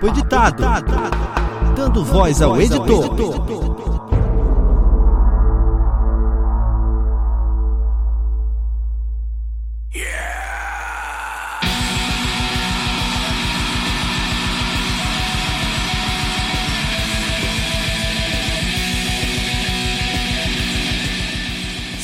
Papo editado. Dando voz ao editor.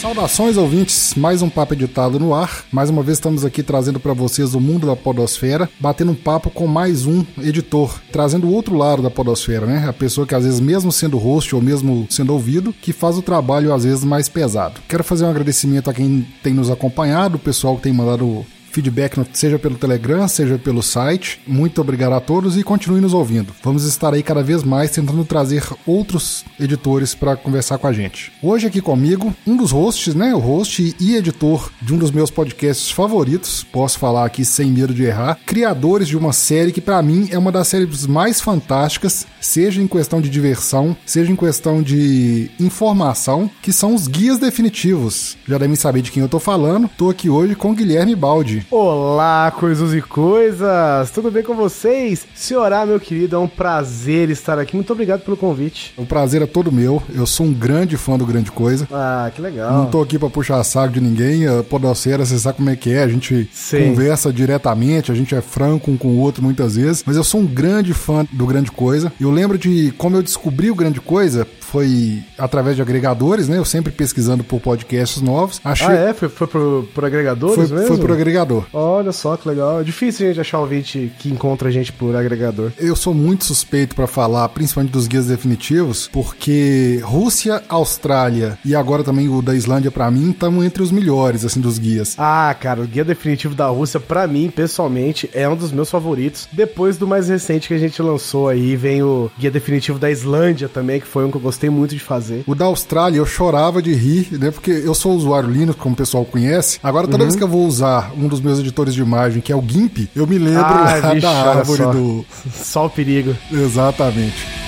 Saudações ouvintes, mais um papo editado no ar. Mais uma vez estamos aqui trazendo para vocês o mundo da podosfera, batendo um papo com mais um editor, trazendo o outro lado da podosfera, né? A pessoa que às vezes mesmo sendo host ou mesmo sendo ouvido, que faz o trabalho às vezes mais pesado. Quero fazer um agradecimento a quem tem nos acompanhado, o pessoal que tem mandado feedback, seja pelo Telegram, seja pelo site. Muito obrigado a todos e continue nos ouvindo. Vamos estar aí cada vez mais tentando trazer outros editores para conversar com a gente. Hoje aqui comigo, um dos hosts, né? O host e editor de um dos meus podcasts favoritos, posso falar aqui sem medo de errar, criadores de uma série que para mim é uma das séries mais fantásticas, seja em questão de diversão, seja em questão de informação, que são os guias definitivos. Já devem saber de quem eu tô falando. Tô aqui hoje com Guilherme Baldi. Olá, coisas e coisas! Tudo bem com vocês? Senhorá, meu querido, é um prazer estar aqui. Muito obrigado pelo convite. O prazer é todo meu. Eu sou um grande fã do Grande Coisa. Ah, que legal. Não tô aqui pra puxar saco de ninguém. A Podocera, você sabe como é que é. A gente Sim. conversa diretamente, a gente é franco um com o outro muitas vezes. Mas eu sou um grande fã do Grande Coisa. Eu lembro de como eu descobri o Grande Coisa foi através de agregadores, né? Eu sempre pesquisando por podcasts novos. Achei... Ah, é? Foi, foi por, por agregadores foi, mesmo? Foi por agregador. Olha só que legal. É difícil a gente achar um ouvinte que encontra a gente por agregador. Eu sou muito suspeito para falar, principalmente dos guias definitivos, porque Rússia, Austrália e agora também o da Islândia, para mim, estão entre os melhores, assim, dos guias. Ah, cara, o guia definitivo da Rússia, para mim, pessoalmente, é um dos meus favoritos. Depois do mais recente que a gente lançou aí, vem o guia definitivo da Islândia também, que foi um que eu gostei gostei muito de fazer. O da Austrália eu chorava de rir, né? Porque eu sou usuário Linux, como o pessoal conhece. Agora, toda uhum. vez que eu vou usar um dos meus editores de imagem, que é o GIMP, eu me lembro ah, lá bicho, da árvore só. do. Só o perigo. Exatamente.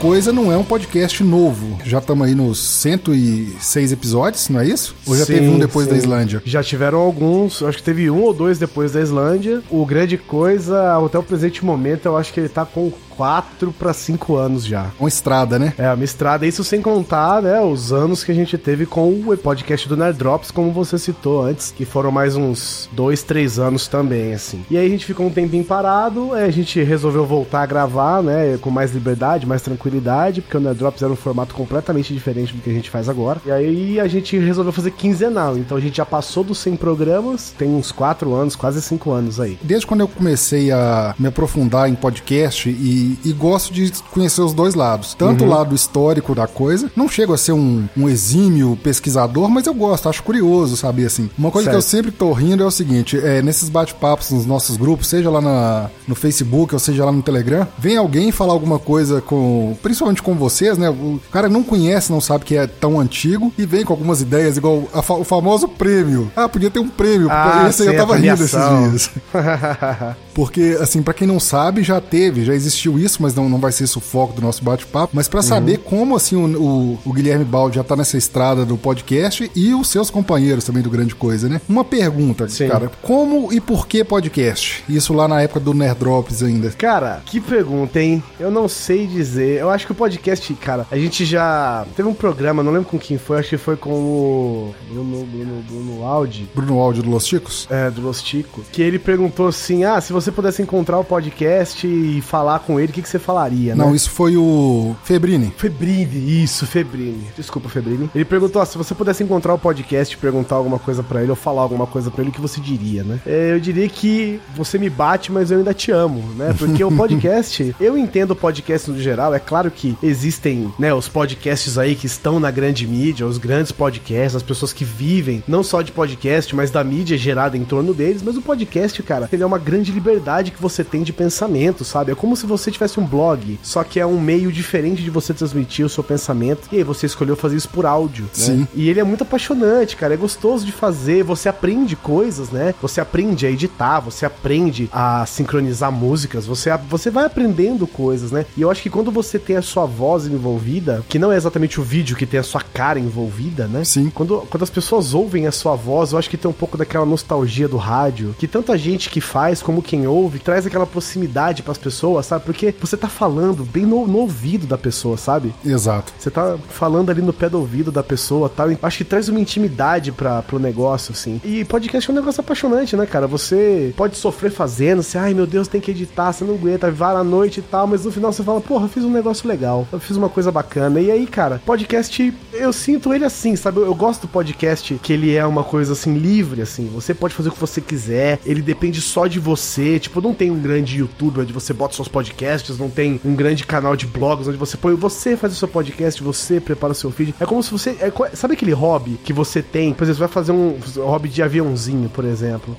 Coisa não é um podcast novo. Já estamos aí nos 106 episódios, não é isso? Ou já sim, teve um depois sim. da Islândia? Já tiveram alguns, acho que teve um ou dois depois da Islândia. O grande coisa, até o presente momento, eu acho que ele tá com 4 para 5 anos já. Uma estrada, né? É, uma estrada. Isso sem contar, né, os anos que a gente teve com o podcast do Nerd Drops, como você citou antes, que foram mais uns 2, 3 anos também, assim. E aí a gente ficou um tempinho parado, a gente resolveu voltar a gravar, né, com mais liberdade, mais tranquilidade, porque o Nerd Drops era um formato completamente diferente do que a gente faz agora. E aí a gente resolveu fazer quinzenal, então a gente já passou dos 100 programas, tem uns 4 anos, quase 5 anos aí. Desde quando eu comecei a me aprofundar em podcast e e, gosto de conhecer os dois lados. Tanto uhum. o lado histórico da coisa, não chego a ser um, um exímio pesquisador, mas eu gosto, acho curioso saber assim. Uma coisa certo. que eu sempre tô rindo é o seguinte: é, nesses bate-papos nos nossos grupos, seja lá na, no Facebook ou seja lá no Telegram, vem alguém falar alguma coisa com. Principalmente com vocês, né? O cara não conhece, não sabe que é tão antigo e vem com algumas ideias, igual a, o famoso prêmio. Ah, podia ter um prêmio. Ah, esse aí eu tava rindo esses dias. Porque, assim, para quem não sabe, já teve, já existiu isso, mas não, não vai ser isso o foco do nosso bate-papo. Mas para uhum. saber como, assim, o, o, o, Guilherme Baldi já tá nessa estrada do podcast e os seus companheiros também do Grande Coisa, né? Uma pergunta, Sim. cara. Como e por que podcast? Isso lá na época do Nerd Drops ainda. Cara, que pergunta, hein? Eu não sei dizer. Eu acho que o podcast, cara, a gente já teve um programa, não lembro com quem foi, acho que foi com o Bruno, Bruno, Bruno Aldi. Bruno Aldi do Los Ticos? É, do Los Ticos. Que ele perguntou assim: ah, se você pudesse encontrar o podcast e falar com ele, o que, que você falaria, né? Não, isso foi o Febrini. Febrini, isso, Febrini. Desculpa, Febrini. Ele perguntou, se você pudesse encontrar o podcast e perguntar alguma coisa para ele ou falar alguma coisa para ele, o que você diria, né? É, eu diria que você me bate, mas eu ainda te amo, né? Porque o podcast, eu entendo o podcast no geral, é claro que existem, né, os podcasts podcasts aí que estão na grande mídia, os grandes podcasts, as pessoas que vivem não só de podcast, mas da mídia gerada em torno deles. Mas o podcast, cara, ele é uma grande liberdade que você tem de pensamento, sabe? É como se você tivesse um blog, só que é um meio diferente de você transmitir o seu pensamento. E aí você escolheu fazer isso por áudio, né? Sim. E ele é muito apaixonante, cara. É gostoso de fazer. Você aprende coisas, né? Você aprende a editar, você aprende a sincronizar músicas, você, você vai aprendendo coisas, né? E eu acho que quando você tem a sua voz envolvida, que não é exatamente o vídeo que tem a sua cara envolvida, né? Sim. Quando, quando as pessoas ouvem a sua voz, eu acho que tem um pouco daquela nostalgia do rádio, que tanta gente que faz como quem ouve traz aquela proximidade para as pessoas, sabe? Porque você tá falando bem no, no ouvido da pessoa, sabe? Exato. Você tá falando ali no pé do ouvido da pessoa tal. e Acho que traz uma intimidade para pro negócio, assim. E podcast é um negócio apaixonante, né, cara? Você pode sofrer fazendo, você, ai meu Deus, tem que editar, você não aguenta, vai à noite e tal, mas no final você fala, porra, fiz um negócio legal, eu fiz uma coisa bacana. E aí, cara, podcast, eu sinto ele assim, sabe? Eu, eu gosto do podcast que ele é uma coisa assim, livre, assim. Você pode fazer o que você quiser, ele depende só de você. Tipo, não tem um grande YouTube onde você bota seus podcasts, não tem um grande canal de blogs onde você põe, você faz o seu podcast, você prepara o seu feed. É como se você. é sabe aquele hobby que você tem? Por exemplo, você vai fazer um hobby de aviãozinho, por exemplo.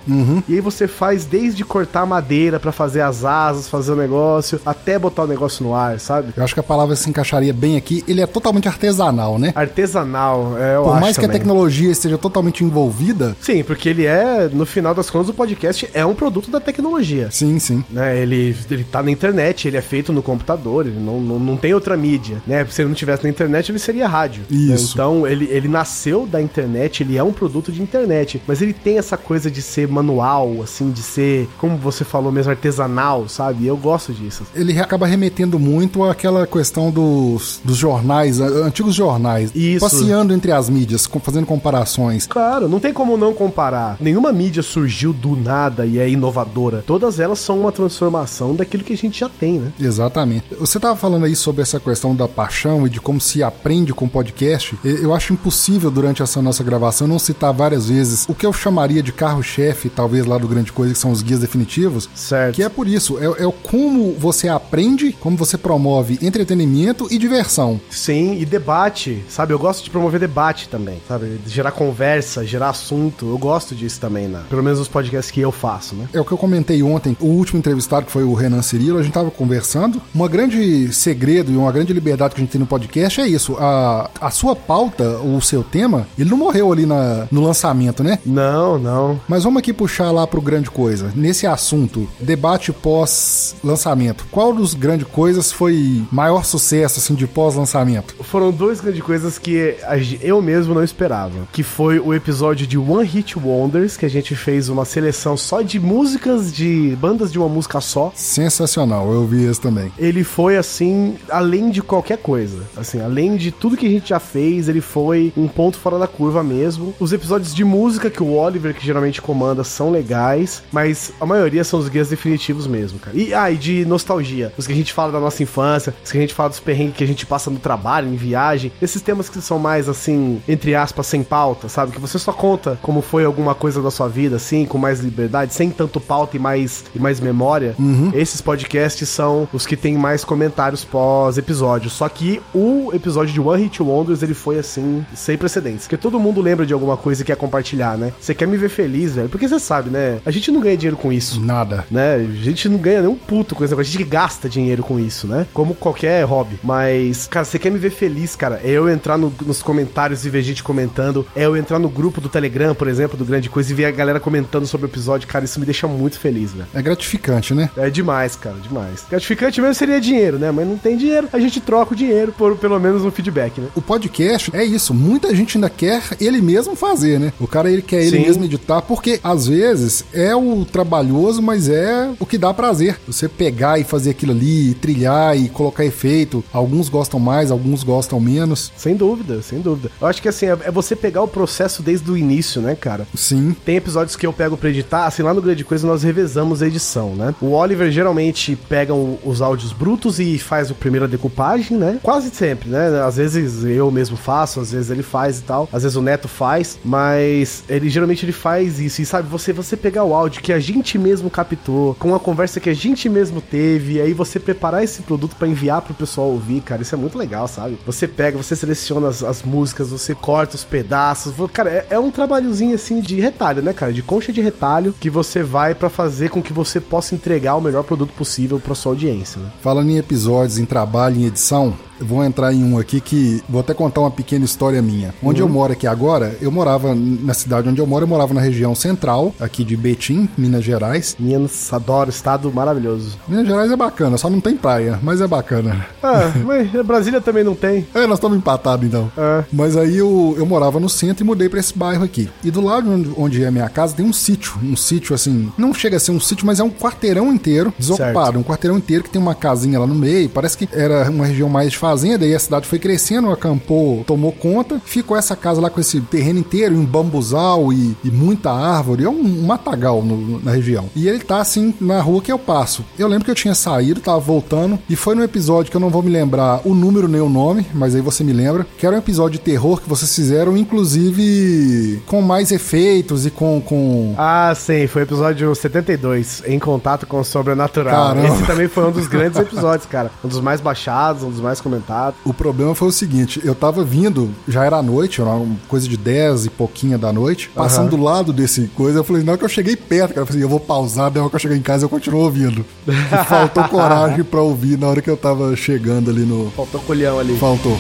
E aí você faz desde cortar madeira pra fazer as asas, fazer o negócio, até botar o negócio no ar, sabe? Eu acho que a palavra se encaixaria bem aqui. Ele é totalmente artesanal, né? Artesanal, é, eu Por acho mais que a também. tecnologia esteja totalmente envolvida. Sim, porque ele é, no final das contas, o podcast é um produto da tecnologia. Sim, sim. Né, ele, ele tá na internet, ele é feito no computador, ele não, não, não tem outra mídia, né? Se ele não tivesse na internet, ele seria rádio. né? Isso. Então, ele, ele nasceu da internet, ele é um produto de internet, mas ele tem essa coisa de ser manual, assim, de ser, como você falou mesmo, artesanal, sabe? Eu gosto disso. Ele acaba remetendo muito àquela questão dos, dos jornais, antigos jornais. Isso. Passeando entre as mídias, fazendo comparações. Claro, não tem como não comparar. Nenhuma mídia surgiu do nada e é inovadora. Todas elas são uma transformação daquilo que a gente já tem, né? Exatamente. Você estava falando aí sobre essa questão da paixão e de como se aprende com podcast. Eu acho impossível, durante essa nossa gravação, não citar várias vezes o que eu chamaria de carro-chefe, talvez lá do Grande Coisa, que são os guias definitivos. Certo. Que é por isso, é, é o como você aprende, como você promove entretenimento e diversão. Sim, e debate, sabe? Eu gosto de promover debate também, sabe? Gerar conversa, gerar assunto. Eu gosto disso também, né? Pelo menos nos podcasts que eu faço, né? É o que eu comentei ontem, o último entrevistado, que foi o Renan Cirilo, a gente tava conversando. Uma grande segredo e uma grande liberdade que a gente tem no podcast é isso. A, a sua pauta, o seu tema, ele não morreu ali na, no lançamento, né? Não, não. Mas vamos aqui puxar lá pro grande coisa. Nesse assunto, debate pós-lançamento. Qual dos grandes coisas foi maior sucesso, assim, de pós-lançamento? Foram duas grandes coisas que eu mesmo não esperava. Que foi o episódio de One Hit Wonders, que a gente fez uma seleção só de músicas de bandas de uma música só. Sensacional, eu vi esse também. Ele foi assim, além de qualquer coisa. Assim, além de tudo que a gente já fez, ele foi um ponto fora da curva mesmo. Os episódios de música que o Oliver, que geralmente comanda, são legais, mas a maioria são os guias definitivos mesmo, cara. E, ah, e de nostalgia. Os que a gente fala da nossa infância, que a gente fala dos perrengues que a gente passa no trabalho, em viagem. Esses temas que são mais, assim, entre aspas, sem pauta, sabe? Que você só conta como foi alguma coisa da sua vida, assim, com mais liberdade, sem tanto pauta e mais, e mais memória. Esses podcasts são os que têm mais comentários pós-episódio. Só que o episódio de One Hit Wonders, ele foi assim, sem precedentes. Porque todo mundo lembra de alguma coisa e quer compartilhar, né? Você quer me ver feliz, velho? Porque você sabe, né? A gente não ganha dinheiro com isso. Nada. Né? A gente não ganha nem um puto com negócio. A gente gasta dinheiro com isso, né? Como qualquer hobby. Mas, cara, você quer me ver feliz, cara? É eu entrar no- nos comentários e ver gente comentando. É eu entrar no grupo do Telegram, por exemplo, do Grande Coisa, e ver a galera comentando sobre o episódio. Cara, isso me deixa muito feliz, velho. É gratificante, né? É demais, cara, demais. Gratificante mesmo seria dinheiro, né? Mas não tem dinheiro, a gente troca o dinheiro por pelo menos um feedback, né? O podcast é isso. Muita gente ainda quer ele mesmo fazer, né? O cara ele quer ele Sim. mesmo editar, porque às vezes é o trabalhoso, mas é o que dá prazer. Você pegar e fazer aquilo ali, trilhar e colocar efeito. Alguns gostam mais, alguns gostam menos. Sem dúvida, sem dúvida. Eu acho que assim, é é você pegar o processo desde o início, né, cara? Sim. Tem episódios que eu pego pra editar, assim, lá no Grande Coisa nós revezamos a edição, né? O Oliver geralmente pega os áudios brutos e faz a primeira decupagem, né? Quase sempre, né? Às vezes eu mesmo faço, às vezes ele faz e tal, às vezes o Neto faz, mas ele geralmente ele faz isso. E sabe, você, você pegar o áudio que a gente mesmo captou, com a conversa que a gente mesmo teve, e aí você preparar esse produto pra enviar pro pessoal ouvir, cara, isso é muito legal, sabe? Você pega, você seleciona as, as músicas, você corta os pedaços. Cara, é, é, um trabalhozinho assim de retalho, né, cara? De concha de retalho que você vai para fazer com que você possa entregar o melhor produto possível para sua audiência, né? Falando em episódios, em trabalho, em edição, vou entrar em um aqui que vou até contar uma pequena história minha. Onde uhum. eu moro aqui agora, eu morava na cidade onde eu moro, eu morava na região central, aqui de Betim, Minas Gerais. Minas, adoro, estado maravilhoso. Minas Gerais é bacana, só não tem praia, mas é bacana. Ah, mas Brasília também não tem. É, nós estamos empatados então. É. Mas aí eu, eu morava no centro e mudei para esse bairro aqui. E do lado onde, onde é a minha casa tem um sítio, um sítio assim, não chega a ser um sítio, mas é um quarteirão inteiro desocupado, certo. um quarteirão inteiro que tem uma casinha lá no meio, parece que era uma região mais de fazenda e a cidade foi crescendo, acampou, tomou conta, ficou essa casa lá com esse terreno inteiro, um bambuzal e, e muita árvore, é um, um matagal no, na região. E ele tá assim na rua que eu passo. Eu lembro que eu tinha saído, tava voltando, e foi no episódio que eu não vou me lembrar o número nem o nome, mas aí você me lembra, que era um episódio de terror que vocês fizeram, inclusive com mais efeitos e com. com... Ah, sim, foi o episódio 72, Em Contato com o Sobrenatural. Caramba. Esse também foi um dos grandes episódios, cara. Um dos mais baixados, um dos mais comentados. O problema foi o seguinte: eu tava vindo, já era noite, era uma coisa de 10 e pouquinha da noite, passando uhum. do lado desse coisa, eu falei, não, que eu cheguei perto, cara. Eu falei, eu vou pausar, daí que eu chegar em casa eu continuo ouvindo. E faltou coragem pra ouvir na hora que eu tava chegando ali no. Faltou colhão ali. Faltou.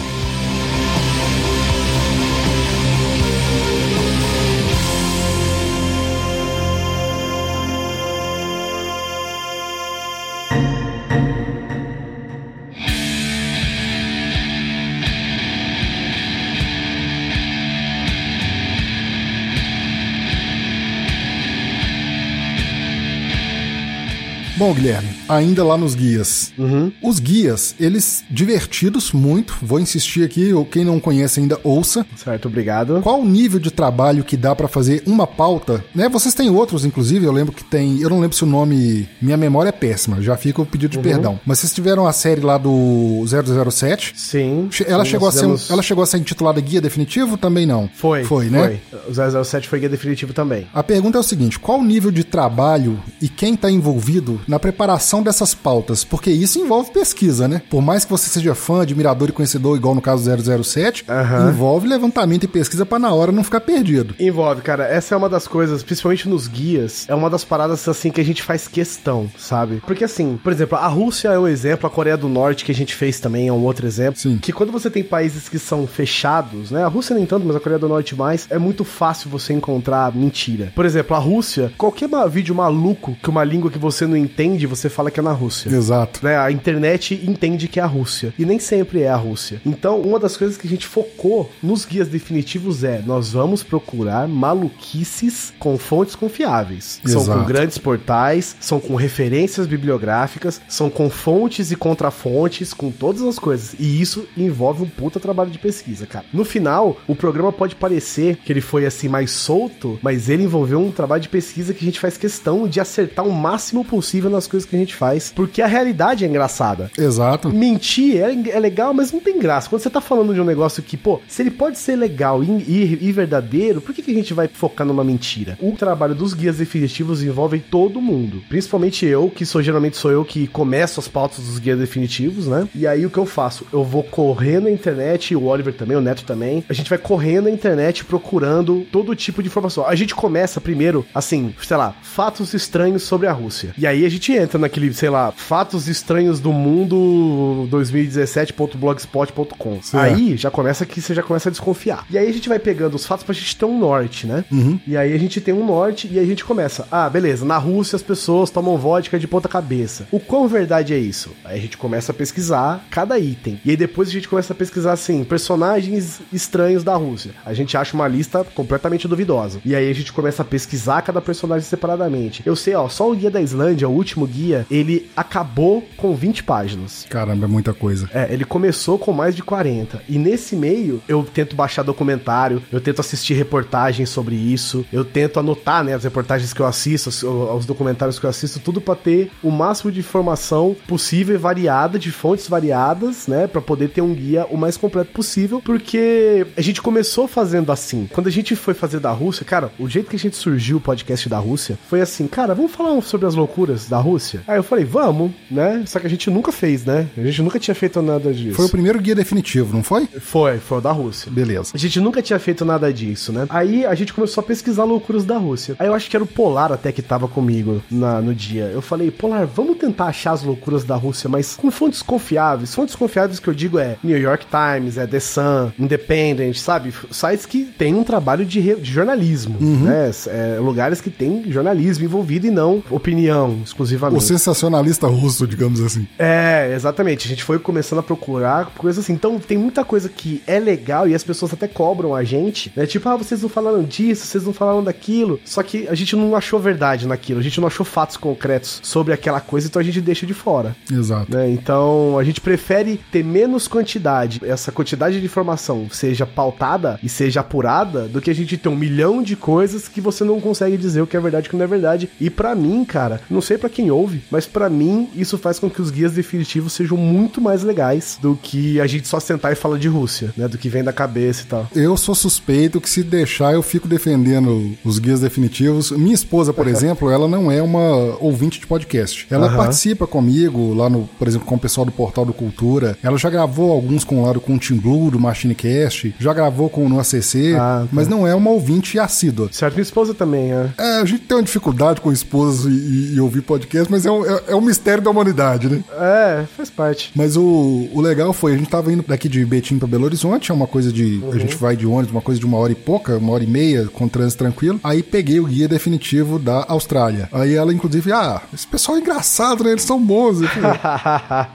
Mogle. Ainda lá nos guias. Uhum. Os guias, eles divertidos muito, vou insistir aqui, ou quem não conhece ainda, ouça. Certo, obrigado. Qual o nível de trabalho que dá para fazer uma pauta? Né? Vocês têm outros, inclusive, eu lembro que tem, eu não lembro se o nome, minha memória é péssima, já fica o pedido de uhum. perdão. Mas vocês tiveram a série lá do 007? Sim. Ela, sim, chegou, a ser, ela chegou a ser intitulada Guia Definitivo? Também não. Foi. Foi, né? Foi. O 007 foi Guia Definitivo também. A pergunta é o seguinte, qual o nível de trabalho e quem tá envolvido na preparação dessas pautas, porque isso envolve pesquisa, né? Por mais que você seja fã, admirador e conhecedor, igual no caso 007, uhum. envolve levantamento e pesquisa para na hora não ficar perdido. Envolve, cara. Essa é uma das coisas, principalmente nos guias, é uma das paradas assim que a gente faz questão, sabe? Porque assim, por exemplo, a Rússia é um exemplo, a Coreia do Norte que a gente fez também é um outro exemplo. Sim. Que quando você tem países que são fechados, né? A Rússia nem tanto, mas a Coreia do Norte mais, é muito fácil você encontrar mentira. Por exemplo, a Rússia, qualquer vídeo maluco que uma língua que você não entende, você você fala que é na Rússia. Exato. Né? A internet entende que é a Rússia. E nem sempre é a Rússia. Então, uma das coisas que a gente focou nos guias definitivos é: nós vamos procurar maluquices com fontes confiáveis. Exato. São com grandes portais, são com referências bibliográficas, são com fontes e contrafontes, com todas as coisas. E isso envolve um puta trabalho de pesquisa, cara. No final, o programa pode parecer que ele foi assim mais solto, mas ele envolveu um trabalho de pesquisa que a gente faz questão de acertar o máximo possível nas coisas que a gente faz, porque a realidade é engraçada. Exato. Mentir é, é legal, mas não tem graça. Quando você tá falando de um negócio que, pô, se ele pode ser legal e, e, e verdadeiro, por que, que a gente vai focar numa mentira? O trabalho dos guias definitivos envolve todo mundo, principalmente eu, que sou geralmente sou eu que começo as pautas dos guias definitivos, né? E aí o que eu faço? Eu vou correr na internet, o Oliver também, o Neto também. A gente vai correndo na internet procurando todo tipo de informação. A gente começa primeiro, assim, sei lá, fatos estranhos sobre a Rússia. E aí a gente entra naquele, sei lá, fatos estranhos do mundo 2017.blogspot.com. Aí já começa que você já começa a desconfiar. E aí a gente vai pegando os fatos pra gente ter um norte, né? Uhum. E aí a gente tem um norte e a gente começa. Ah, beleza, na Rússia as pessoas tomam vodka de ponta cabeça. O quão verdade é isso? Aí a gente começa a pesquisar cada item. E aí depois a gente começa a pesquisar assim, personagens estranhos da Rússia. A gente acha uma lista completamente duvidosa. E aí a gente começa a pesquisar cada personagem separadamente. Eu sei, ó, só o guia da Islândia, o último guia ele acabou com 20 páginas. Caramba, é muita coisa. É, ele começou com mais de 40. E nesse meio, eu tento baixar documentário, eu tento assistir reportagens sobre isso, eu tento anotar, né, as reportagens que eu assisto, os, os documentários que eu assisto, tudo para ter o máximo de informação possível e variada, de fontes variadas, né, para poder ter um guia o mais completo possível, porque a gente começou fazendo assim. Quando a gente foi fazer da Rússia, cara, o jeito que a gente surgiu o podcast da Rússia foi assim, cara, vamos falar sobre as loucuras da Rússia? Aí eu falei, vamos, né? Só que a gente nunca fez, né? A gente nunca tinha feito nada disso. Foi o primeiro guia definitivo, não foi? Foi, foi o da Rússia. Beleza. A gente nunca tinha feito nada disso, né? Aí a gente começou a pesquisar loucuras da Rússia. Aí eu acho que era o Polar até que tava comigo na, no dia. Eu falei, Polar, vamos tentar achar as loucuras da Rússia, mas com fontes confiáveis. Fontes confiáveis que eu digo é New York Times, é The Sun, Independent, sabe? Sites que tem um trabalho de, re- de jornalismo, né? É, lugares que tem jornalismo envolvido e não opinião O exclusivamente. Sensacionalista russo, digamos assim. É, exatamente. A gente foi começando a procurar coisas assim. Então, tem muita coisa que é legal e as pessoas até cobram a gente, né? Tipo, ah, vocês não falaram disso, vocês não falaram daquilo. Só que a gente não achou verdade naquilo, a gente não achou fatos concretos sobre aquela coisa, então a gente deixa de fora. Exato. né? Então, a gente prefere ter menos quantidade, essa quantidade de informação seja pautada e seja apurada, do que a gente ter um milhão de coisas que você não consegue dizer o que é verdade e o que não é verdade. E pra mim, cara, não sei pra quem ouve, mas pra mim isso faz com que os guias definitivos sejam muito mais legais do que a gente só sentar e falar de Rússia, né? Do que vem da cabeça e tal. Eu sou suspeito que se deixar eu fico defendendo os guias definitivos. Minha esposa, por exemplo, ela não é uma ouvinte de podcast. Ela Aham. participa comigo lá no, por exemplo, com o pessoal do Portal do Cultura. Ela já gravou alguns com lá do com o Team Blue, do MachineCast, já gravou com o no ACC, Ah, tá. mas não é uma ouvinte assídua. Certo, minha esposa também, é. É, a gente tem uma dificuldade com esposas e, e- e ouvir podcast, mas é um, é, é um mistério da humanidade, né? É, faz parte. Mas o, o legal foi, a gente tava indo daqui de Betim pra Belo Horizonte, é uma coisa de. A gente vai de ônibus, uma coisa de uma hora e pouca, uma hora e meia, com trânsito tranquilo. Aí peguei o guia definitivo da Austrália. Aí ela, inclusive, ah, esse pessoal é engraçado, né? Eles são bons.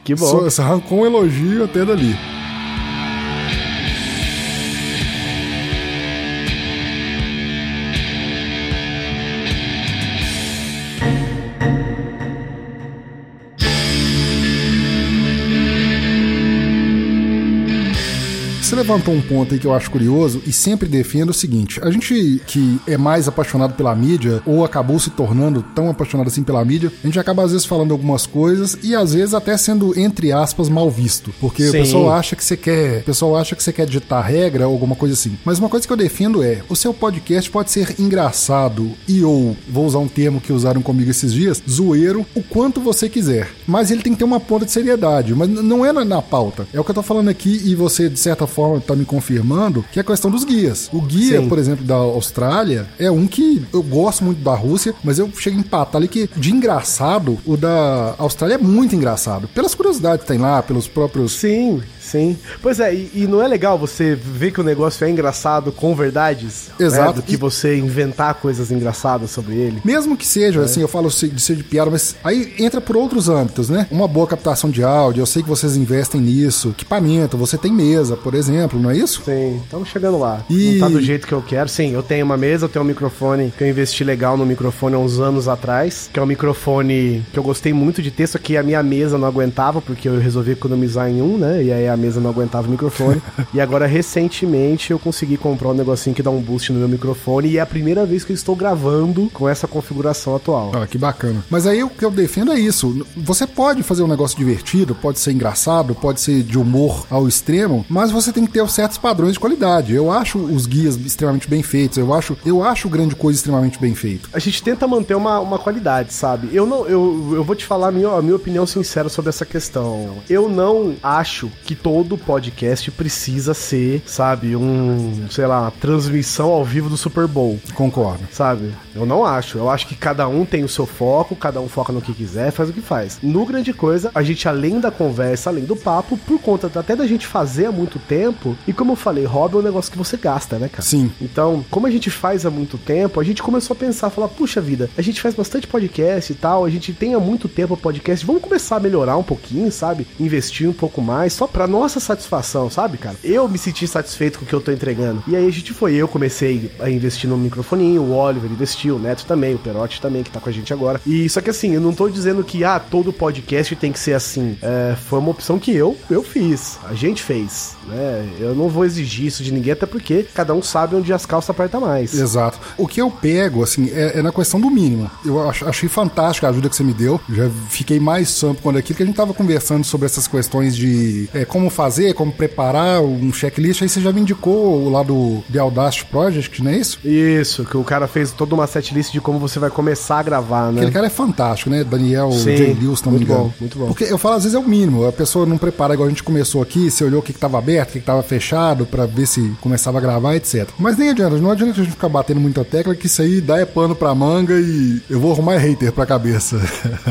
Que bom. Só- arrancou um elogio até dali. Levantou um ponto aí que eu acho curioso e sempre defendo o seguinte: a gente que é mais apaixonado pela mídia, ou acabou se tornando tão apaixonado assim pela mídia, a gente acaba às vezes falando algumas coisas e às vezes até sendo, entre aspas, mal visto. Porque o Sim. pessoal acha que você quer. O pessoal acha que você quer digitar regra ou alguma coisa assim. Mas uma coisa que eu defendo é: o seu podcast pode ser engraçado e ou, vou usar um termo que usaram comigo esses dias, zoeiro, o quanto você quiser. Mas ele tem que ter uma ponta de seriedade. Mas não é na, na pauta. É o que eu tô falando aqui e você, de certa forma, tá me confirmando, que é a questão dos guias. O guia, Sim. por exemplo, da Austrália, é um que eu gosto muito da Rússia, mas eu chego a empatar ali que, de engraçado, o da Austrália é muito engraçado. Pelas curiosidades que tem lá, pelos próprios. Sim, sim. Pois é, e, e não é legal você ver que o negócio é engraçado com verdades? né, Exato. Do que E- você inventar coisas engraçadas sobre ele. Mesmo que seja, assim, eu falo de ser de piada, mas aí entra por outros âmbitos, né? Uma boa captação de áudio, eu sei que vocês investem nisso. Equipamento, você tem mesa, por exemplo, não é isso? Sim, estamos chegando lá. E- Não tá do jeito que eu quero. Sim, eu tenho uma mesa, eu tenho um microfone que eu investi legal no microfone há uns anos atrás, que é um microfone que eu gostei muito de ter, só que a minha mesa não aguentava, porque eu resolvi economizar em um, né? E aí a mesa não aguentava o microfone. e agora, recentemente, eu consegui comprar um negocinho que dá um boost no meu microfone e é a primeira vez que eu estou gravando com essa configuração atual. Ah, que bacana. Mas aí o que eu defendo é isso. Você pode fazer um negócio divertido, pode ser engraçado, pode ser de humor ao extremo, mas você tem que ter certos padrões de qualidade. Eu acho os guias extremamente bem feitos, eu acho, eu acho grande coisa extremamente bem feito. a gente tenta manter uma, uma qualidade, sabe? Eu não, eu, eu vou te falar a minha, a minha opinião sincera sobre essa questão. Eu não acho que todo podcast precisa ser, sabe, um, sei lá, transmissão ao vivo do Super Bowl. Concordo. Sabe? Eu não acho. Eu acho que cada um tem o seu foco, cada um foca no que quiser, faz o que faz. No grande coisa, a gente, além da conversa, além do papo, por conta até da gente fazer há muito tempo, e como eu falei, hobby é um negócio que você gasta, né, cara? Sim. Então, como a gente faz há muito tempo, a gente começou a pensar, falar, puxa vida, a gente faz bastante podcast e tal, a gente tem há muito tempo podcast, vamos começar a melhorar um pouquinho, sabe? Investir um pouco mais, só pra nossa satisfação, sabe, cara? Eu me senti satisfeito com o que eu tô entregando. E aí a gente foi, eu comecei a investir no microfoninho, o Oliver investiu, o Neto também, o Perotti também, que tá com a gente agora. E só que assim, eu não tô dizendo que, ah, todo podcast tem que ser assim. É, foi uma opção que eu, eu fiz, a gente fez, né? Eu não vou exigir isso de ninguém, até porque cada um sabe onde as calças apertam mais. Exato. O que eu pego, assim, é, é na questão do mínimo. Eu ach- achei fantástica a ajuda que você me deu. Já fiquei mais sampo quando aquilo que a gente tava conversando sobre essas questões de é, como como fazer, como preparar um checklist. Aí você já me indicou o lá do The Audacity Project, não é isso? Isso, que o cara fez toda uma setlist de como você vai começar a gravar, né? Aquele cara é fantástico, né? Daniel Sim, J. Lewis, não me muito engano. bom, muito bom. Porque eu falo, às vezes é o mínimo. A pessoa não prepara igual a gente começou aqui, você olhou o que, que tava aberto, o que, que tava fechado, pra ver se começava a gravar, etc. Mas nem adianta, não adianta a gente ficar batendo muita tecla, que isso aí dá é pano pra manga e eu vou arrumar hater pra cabeça.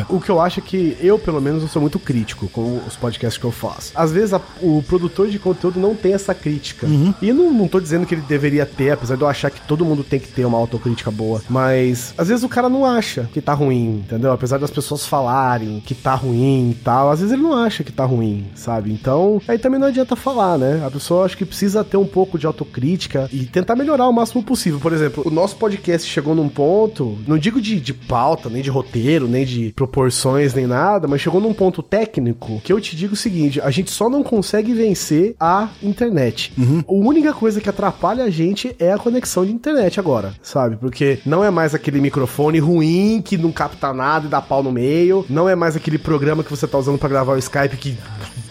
O que eu acho é que eu, pelo menos, eu sou muito crítico com os podcasts que eu faço. Às vezes a- o produtor de conteúdo não tem essa crítica. E não, não tô dizendo que ele deveria ter, apesar de eu achar que todo mundo tem que ter uma autocrítica boa. Mas às vezes o cara não acha que tá ruim, entendeu? Apesar das pessoas falarem que tá ruim e tal, às vezes ele não acha que tá ruim, sabe? Então, aí também não adianta falar, né? A pessoa acho que precisa ter um pouco de autocrítica e tentar melhorar o máximo possível. Por exemplo, o nosso podcast chegou num ponto, não digo de, de pauta, nem de roteiro, nem de proporções, nem nada, mas chegou num ponto técnico que eu te digo o seguinte: a gente só não consegue vencer a internet. A única coisa que atrapalha a gente é a conexão de internet agora, sabe? Porque não é mais aquele microfone ruim que não capta nada e dá pau no meio, não é mais aquele programa que você tá usando pra gravar o Skype que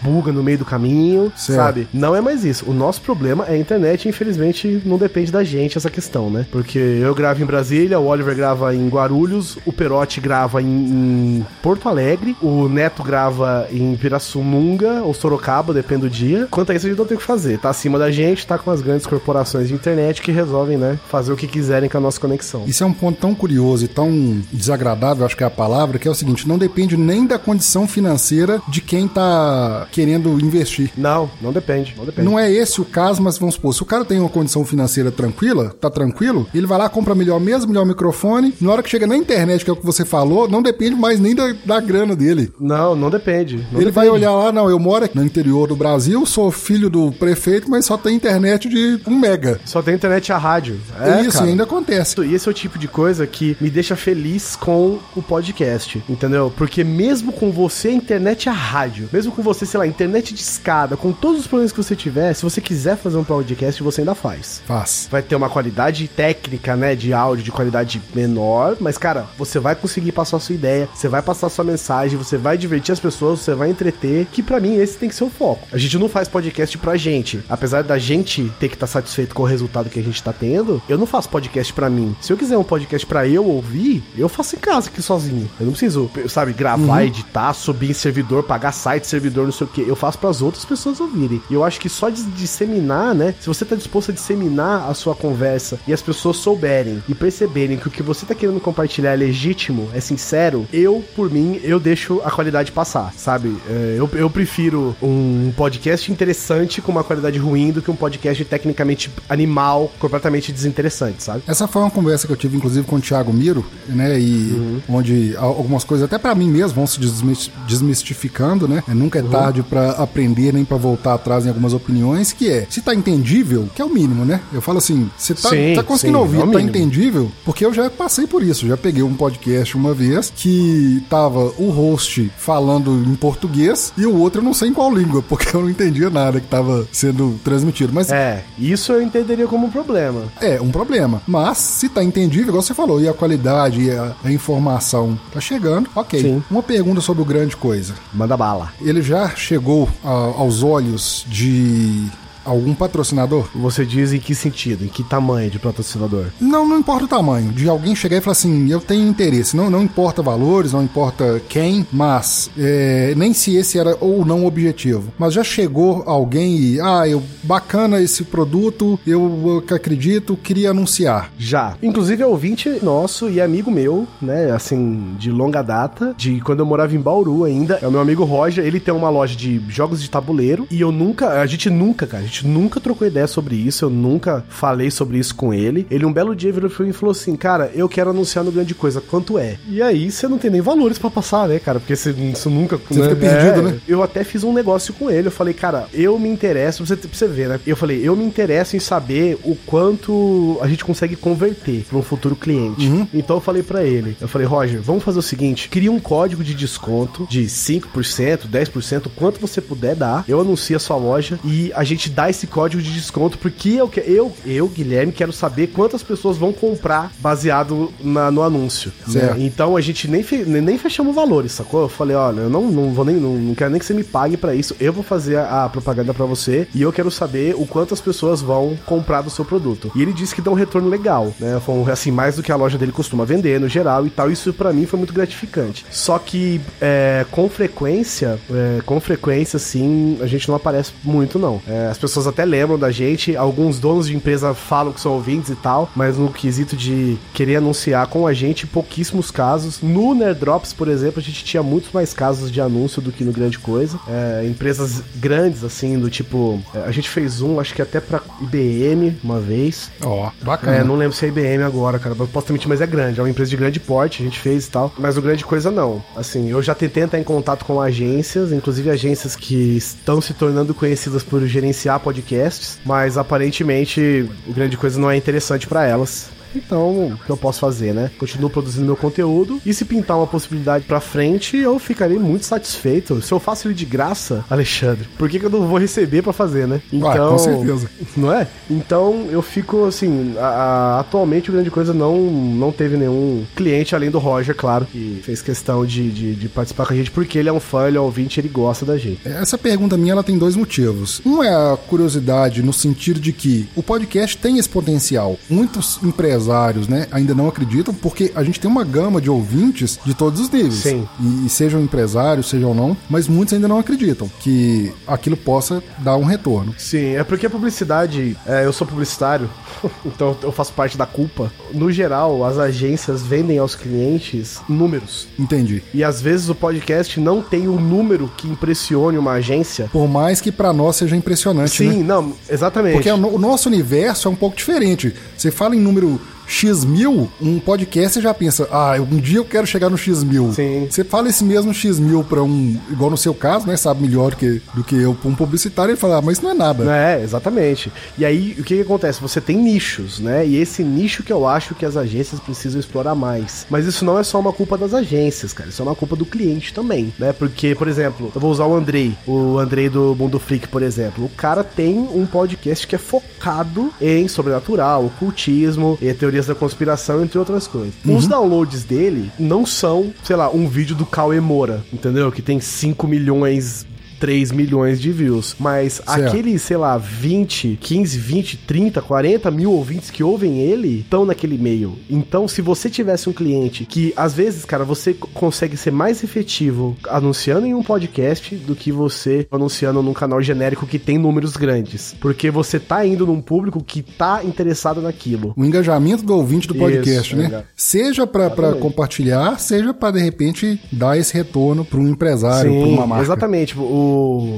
buga no meio do caminho, Certo. sabe? Não é mais isso. O nosso problema é a internet infelizmente não depende da gente essa questão, né? Porque eu gravo em Brasília, o Oliver grava em Guarulhos, o Perotti grava em, em Porto Alegre, o Neto grava em Pirassununga ou Sorocaba, depende do dia. Quanto a isso, a gente não tem o que fazer. Tá acima da gente, tá com as grandes corporações de internet que resolvem, né, fazer o que quiserem com a nossa conexão. Isso é um ponto tão curioso e tão desagradável, acho que é a palavra, que é o seguinte: não depende nem da condição financeira de quem tá querendo investir. Não, não depende, não depende. Não é esse o caso, mas vamos supor, se o cara tem uma condição financeira tranquila, tá tranquilo, ele vai lá, compra melhor mesa, melhor microfone, na hora que chega na internet, que é o que você falou, não depende mais nem da, da grana dele. Não, não depende. não ele vai depende. olhar lá, não, eu moro aqui no interior do Brasil, sou filho do prefeito, mas só tem internet de um mega. Só tem internet a rádio. É, isso, cara. ainda acontece. E esse é o tipo de coisa que me deixa feliz com o podcast, entendeu? Porque mesmo com você, a internet e a rádio, mesmo com você, sei lá, internet de escada, com todos os problemas que você tiver, se você quiser fazer um podcast, você ainda faz. Faz. Vai ter uma qualidade técnica, né, de áudio de qualidade menor, mas cara, você vai conseguir passar a sua ideia, você vai passar a sua mensagem, você vai divertir as pessoas, você vai entreter, que pra mim esse tem que ser o foco. A gente não faz podcast pra gente, apesar da gente ter que estar satisfeito com o resultado que a gente tá tendo, eu não faço podcast pra mim. Se eu quiser um podcast pra eu ouvir, eu faço em casa aqui sozinho. Eu não preciso, sabe, gravar, editar, subir em servidor, pagar site, servidor, não sei o que. Eu faço pras outras pessoas ouvirem. E eu acho que só de disseminar, né? Se você tá disposto a disseminar a sua conversa e as pessoas souberem e perceberem que o que você tá querendo compartilhar é legítimo, é sincero, eu, por mim, eu deixo a qualidade passar, sabe? É, eu, eu prefiro um podcast interessante com uma qualidade ruim do que um podcast tecnicamente animal, completamente desinteressante, sabe? Essa foi uma conversa que eu tive, inclusive, com o Thiago Miro, né? E onde al- algumas coisas, até pra mim mesmo, vão se desmis- desmistificando, né? É, nunca é tarde pra aprender nem pra voltar atrás em algumas opiniões, que é, se tá entendível, que é o mínimo, né? Eu falo assim, você tá, Sim, tá conseguindo sim, ouvir, é tá entendível, porque eu já passei por isso, já peguei um podcast uma vez que tava o host falando em português e o outro eu não sei em qual língua, porque eu não entendia nada que tava sendo transmitido. Mas É, isso eu entenderia como um problema. é um problema. Mas, se tá entendível, igual você falou, e a qualidade e a, a informação tá chegando, ok. Sim. Uma pergunta sobre o grande coisa. Manda bala. Ele já chegou a- aos olhos de algum patrocinador? Você diz em que sentido? Em que tamanho de patrocinador? Não, não importa o tamanho. De alguém chegar e falar assim, eu tenho interesse. Não, não importa valores, não importa quem, mas é, nem se esse era ou não o objetivo. Mas já chegou alguém e, ah, eu bacana esse produto, eu, eu acredito, queria anunciar. Já. Inclusive é ouvinte nosso e amigo meu, né? Assim, de longa data, de quando eu morava em Bauru ainda. É o meu amigo Roger, ele tem uma loja de jogos de tabuleiro e eu nunca, a gente nunca, cara, gente nunca trocou ideia sobre isso, eu nunca falei sobre isso com ele. Ele um belo dia virou pra mim e falou assim: "Cara, eu quero anunciar no grande coisa, quanto é?". E aí você não tem nem valores pra passar, né, cara? Porque você, você nunca Você fica perdido, né? Eu até fiz um negócio com ele. Eu falei, cara, eu me interesso, você, pra você ver, né? Eu falei, eu me interesso em saber o quanto a gente consegue converter para um futuro cliente. Uhum. Então eu falei pra ele, eu falei, Roger, vamos fazer o seguinte: cria um código de desconto de 5%, 10%, quanto você puder dar. Eu anuncio a sua loja e a gente dá dar esse código de desconto, porque eu, eu, eu Guilherme, quero saber quantas pessoas vão comprar baseado na, no anúncio. Né? Então a gente nem, fe, nem fechamos valores, sacou? Eu falei, olha, eu não, não vou nem, não, não quero nem que você me pague para isso, eu vou fazer a, a propaganda para você e eu quero saber o quantas pessoas vão comprar do seu produto. E ele disse que dá um retorno legal, né? Foi assim, mais do que a loja dele costuma vender no geral e tal. Isso para mim foi muito gratificante. Só que é, com frequência, é, com frequência, assim, a gente não aparece muito, não. É, as pessoas até lembram da gente, alguns donos de empresa falam que são ouvintes e tal, mas no quesito de querer anunciar com a gente, pouquíssimos casos. No Nerdrops, por exemplo, a gente tinha muitos mais casos de anúncio do que no Grande Coisa. É, empresas grandes, assim, do tipo. É, a gente fez um, acho que até pra IBM uma vez. Ó, oh, bacana. É, não lembro se é IBM agora, cara. Eu posso mas é grande. É uma empresa de grande porte, a gente fez e tal. Mas o Grande Coisa não. Assim, eu já tentei entrar em contato com agências, inclusive agências que estão se tornando conhecidas por gerenciar podcasts, mas aparentemente Grande Coisa não é interessante para elas. Então, o que eu posso fazer, né? Continuo produzindo meu conteúdo e se pintar uma possibilidade pra frente, eu ficarei muito satisfeito. Se eu faço ele de graça, Alexandre, por que, que eu não vou receber para fazer, né? Então, ah, com certeza. Não é? Então, eu fico assim, a, a, atualmente o grande coisa não não teve nenhum cliente além do Roger, claro, que fez questão de, de, de participar com a gente porque ele é um fã, ele é um ouvinte, ele gosta da gente. Essa pergunta minha ela tem dois motivos. Um é a curiosidade no sentido de que o podcast tem esse potencial. Muitos empresários empresários, né, ainda não acreditam, porque a gente tem uma gama de ouvintes de todos os níveis. Sim. E, e sejam empresários, sejam não, mas muitos ainda não acreditam que aquilo possa dar um retorno. Sim, é porque a publicidade, é, eu sou publicitário, então eu faço parte da culpa. No geral, as agências vendem aos clientes números. Entendi. E às vezes o podcast não tem o número que impressione uma agência. Por mais que para nós seja impressionante, Sim, né? não, exatamente. Porque o nosso universo é um pouco diferente. Você fala em número X mil, um podcast você já pensa, ah, um dia eu quero chegar no X mil. Sim. Você fala esse mesmo X mil pra um, igual no seu caso, né? Sabe melhor do que, do que eu, pra um publicitário, ele fala, ah, mas isso não é nada. É, exatamente. E aí, o que, que acontece? Você tem nichos, né? E esse nicho que eu acho que as agências precisam explorar mais. Mas isso não é só uma culpa das agências, cara. Isso é uma culpa do cliente também, né? Porque, por exemplo, eu vou usar o Andrei, o Andrei do Mundo Freak, por exemplo. O cara tem um podcast que é focado em sobrenatural, ocultismo e teoria teorias da conspiração, entre outras coisas. Uhum. Os downloads dele não são, sei lá, um vídeo do Cauê Moura, entendeu? Que tem 5 milhões 3 milhões de views. Mas certo. aquele, sei lá, 20, 15, 20, 30, 40 mil ouvintes que ouvem ele estão naquele meio. Então, se você tivesse um cliente que, às vezes, cara, você consegue ser mais efetivo anunciando em um podcast do que você anunciando num canal genérico que tem números grandes. Porque você tá indo num público que tá interessado naquilo. O engajamento do ouvinte do podcast, Isso, né? É. Seja para compartilhar, seja para de repente dar esse retorno para um empresário, para uma marca. Exatamente. O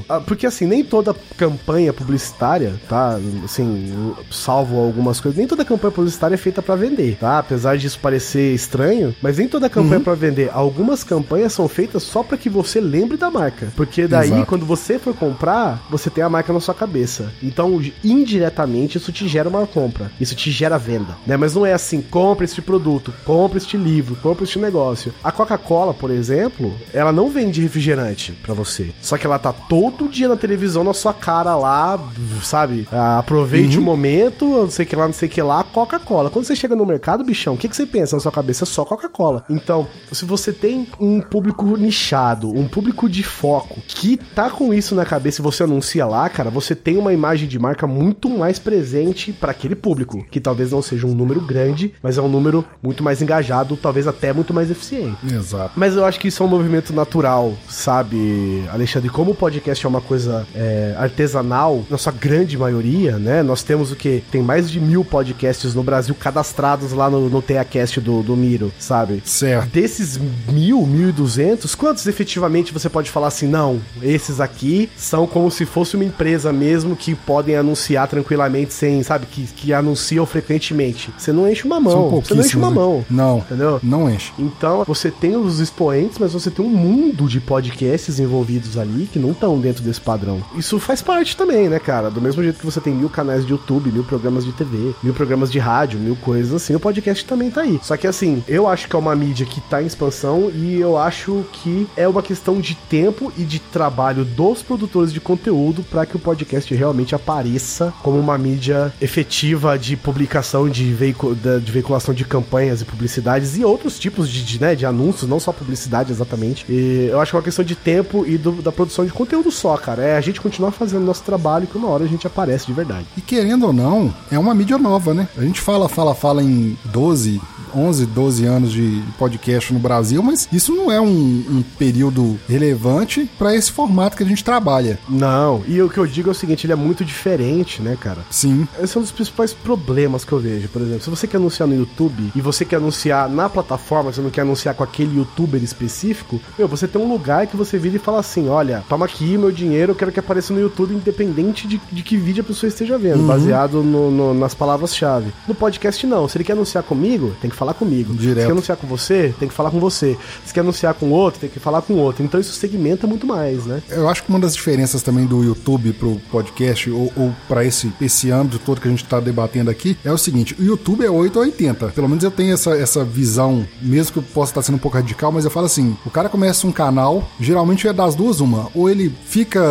ah, porque assim, nem toda campanha publicitária, tá? Assim, salvo algumas coisas, nem toda campanha publicitária é feita para vender, tá? Apesar disso parecer estranho, mas nem toda campanha uhum. é para vender. Algumas campanhas são feitas só para que você lembre da marca. Porque daí, Exato. quando você for comprar, você tem a marca na sua cabeça. Então, indiretamente, isso te gera uma compra. Isso te gera venda, né? Mas não é assim, compra este produto, compra este livro, compra este negócio. A Coca-Cola, por exemplo, ela não vende refrigerante para você. Só que ela tá todo dia na televisão na sua cara lá, sabe? Ah, aproveite uhum. o momento, não sei que lá, não sei que lá, Coca-Cola. Quando você chega no mercado, bichão, o que, que você pensa na sua cabeça? Só Coca-Cola. Então, se você tem um público nichado, um público de foco, que tá com isso na cabeça e você anuncia lá, cara, você tem uma imagem de marca muito mais presente para aquele público, que talvez não seja um número grande, mas é um número muito mais engajado, talvez até muito mais eficiente. Exato. Mas eu acho que isso é um movimento natural, sabe, Alexandre? Como o podcast é uma coisa é, artesanal, na sua grande maioria, né? Nós temos o que? Tem mais de mil podcasts no Brasil cadastrados lá no, no TeaCast do, do Miro, sabe? Certo. Desses mil, mil e duzentos, quantos efetivamente você pode falar assim, não, esses aqui são como se fosse uma empresa mesmo que podem anunciar tranquilamente sem, sabe, que, que anunciam frequentemente. Você não enche uma mão. Você não enche uma né? mão. Não. Entendeu? Não enche. Então, você tem os expoentes, mas você tem um mundo de podcasts envolvidos ali que não estão dentro desse padrão. Isso faz parte também, né, cara? Do mesmo jeito que você tem mil canais de YouTube, mil programas de TV, mil programas de rádio, mil coisas assim, o podcast também tá aí. Só que assim, eu acho que é uma mídia que tá em expansão e eu acho que é uma questão de tempo e de trabalho dos produtores de conteúdo para que o podcast realmente apareça como uma mídia efetiva de publicação, de, veicu de veiculação de campanhas e publicidades e outros tipos de, de, né, de anúncios, não só publicidade exatamente. E eu acho que é uma questão de tempo e do, da produção de conteúdo só, cara. É a gente continuar fazendo nosso trabalho que uma hora a gente aparece de verdade. E querendo ou não, é uma mídia nova, né? A gente fala, fala, fala em 12, 11, 12 anos de podcast no Brasil, mas isso não é um, um período relevante para esse formato que a gente trabalha. Não, e o que eu digo é o seguinte, ele é muito diferente, né, cara? Sim. Esse é um dos principais problemas que eu vejo. Por exemplo, se você quer anunciar no YouTube e você quer anunciar na plataforma, você não quer anunciar com aquele youtuber específico, meu, você tem um lugar que você vira e fala assim: olha, toma aqui meu dinheiro, eu quero que apareça no YouTube, independente de, de que vídeo a pessoa esteja vendo, uhum. baseado no, no, nas palavras-chave. No podcast, não. Se ele quer anunciar comigo, tem que falar comigo. Direto. Se quer anunciar com você, tem que falar com você. Se quer anunciar com outro, tem que falar com outro. Então isso segmenta muito mais, né? Eu acho que uma das diferenças também do YouTube pro podcast ou, ou para esse, esse âmbito todo que a gente tá debatendo aqui é o seguinte: o YouTube é 8 ou 80. Pelo menos eu tenho essa, essa visão, mesmo que eu possa estar sendo um pouco radical, mas eu falo assim: o cara começa um canal, geralmente é das duas uma. Ou ele fica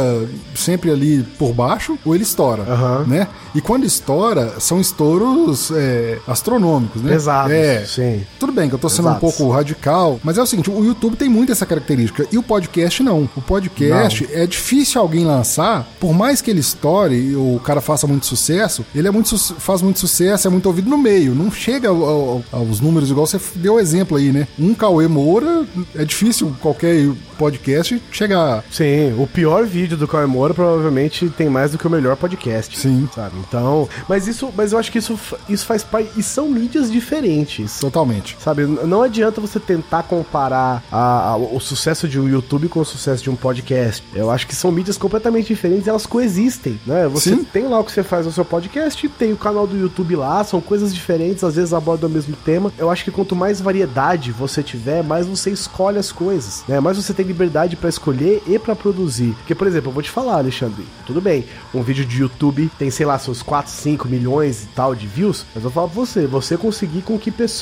sempre ali por baixo, ou ele estoura, uhum. né? E quando estoura, são estouros é, astronômicos, né? Pesados, é. Sim. Tudo bem que eu tô sendo Exatos. um pouco radical, mas é o seguinte, o YouTube tem muito essa característica e o podcast não. O podcast não. é difícil alguém lançar, por mais que ele estoure e o cara faça muito sucesso, ele é muito faz muito sucesso, é muito ouvido no meio, não chega ao, ao, aos números igual você deu exemplo aí, né? Um Cauê Moura, é difícil qualquer podcast chegar. Sim, o pior vídeo do Cauê Moura provavelmente tem mais do que o melhor podcast. Sim. Sabe? Então, mas isso, mas eu acho que isso, isso faz parte e são mídias diferentes. Totalmente. Sabe? Não adianta você tentar comparar a, a, o sucesso de um YouTube com o sucesso de um podcast. Eu acho que são mídias completamente diferentes, elas coexistem, né? Você Sim. tem lá o que você faz no seu podcast, tem o canal do YouTube lá, são coisas diferentes, às vezes abordam o mesmo tema. Eu acho que quanto mais variedade você tiver, mais você escolhe as coisas, né? Mais você tem liberdade para escolher e para produzir. Porque, por exemplo, eu vou te falar, Alexandre, tudo bem, um vídeo de YouTube tem, sei lá, seus 4, 5 milhões e tal de views, mas eu vou falar pra você, você conseguir com que pessoas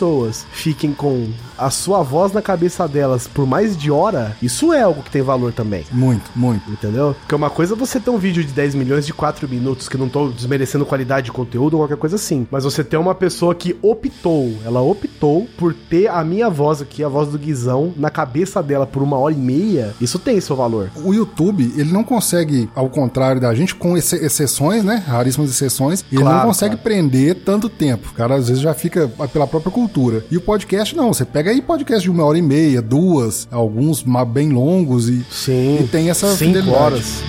fiquem com a sua voz na cabeça delas por mais de hora, isso é algo que tem valor também. Muito, muito. Entendeu? Porque uma coisa é você ter um vídeo de 10 milhões de 4 minutos, que não tô desmerecendo qualidade de conteúdo ou qualquer coisa assim, mas você ter uma pessoa que optou, ela optou por ter a minha voz aqui, a voz do Guizão, na cabeça dela por uma hora e meia, isso tem seu valor. O YouTube, ele não consegue, ao contrário da gente, com exceções, né? Raríssimas exceções, ele claro, não consegue claro. prender tanto tempo. O cara às vezes já fica pela própria cultura. E o podcast não, você pega aí podcast de uma hora e meia, duas, alguns bem longos e, Sim, e tem essa cinco fidelidade. horas.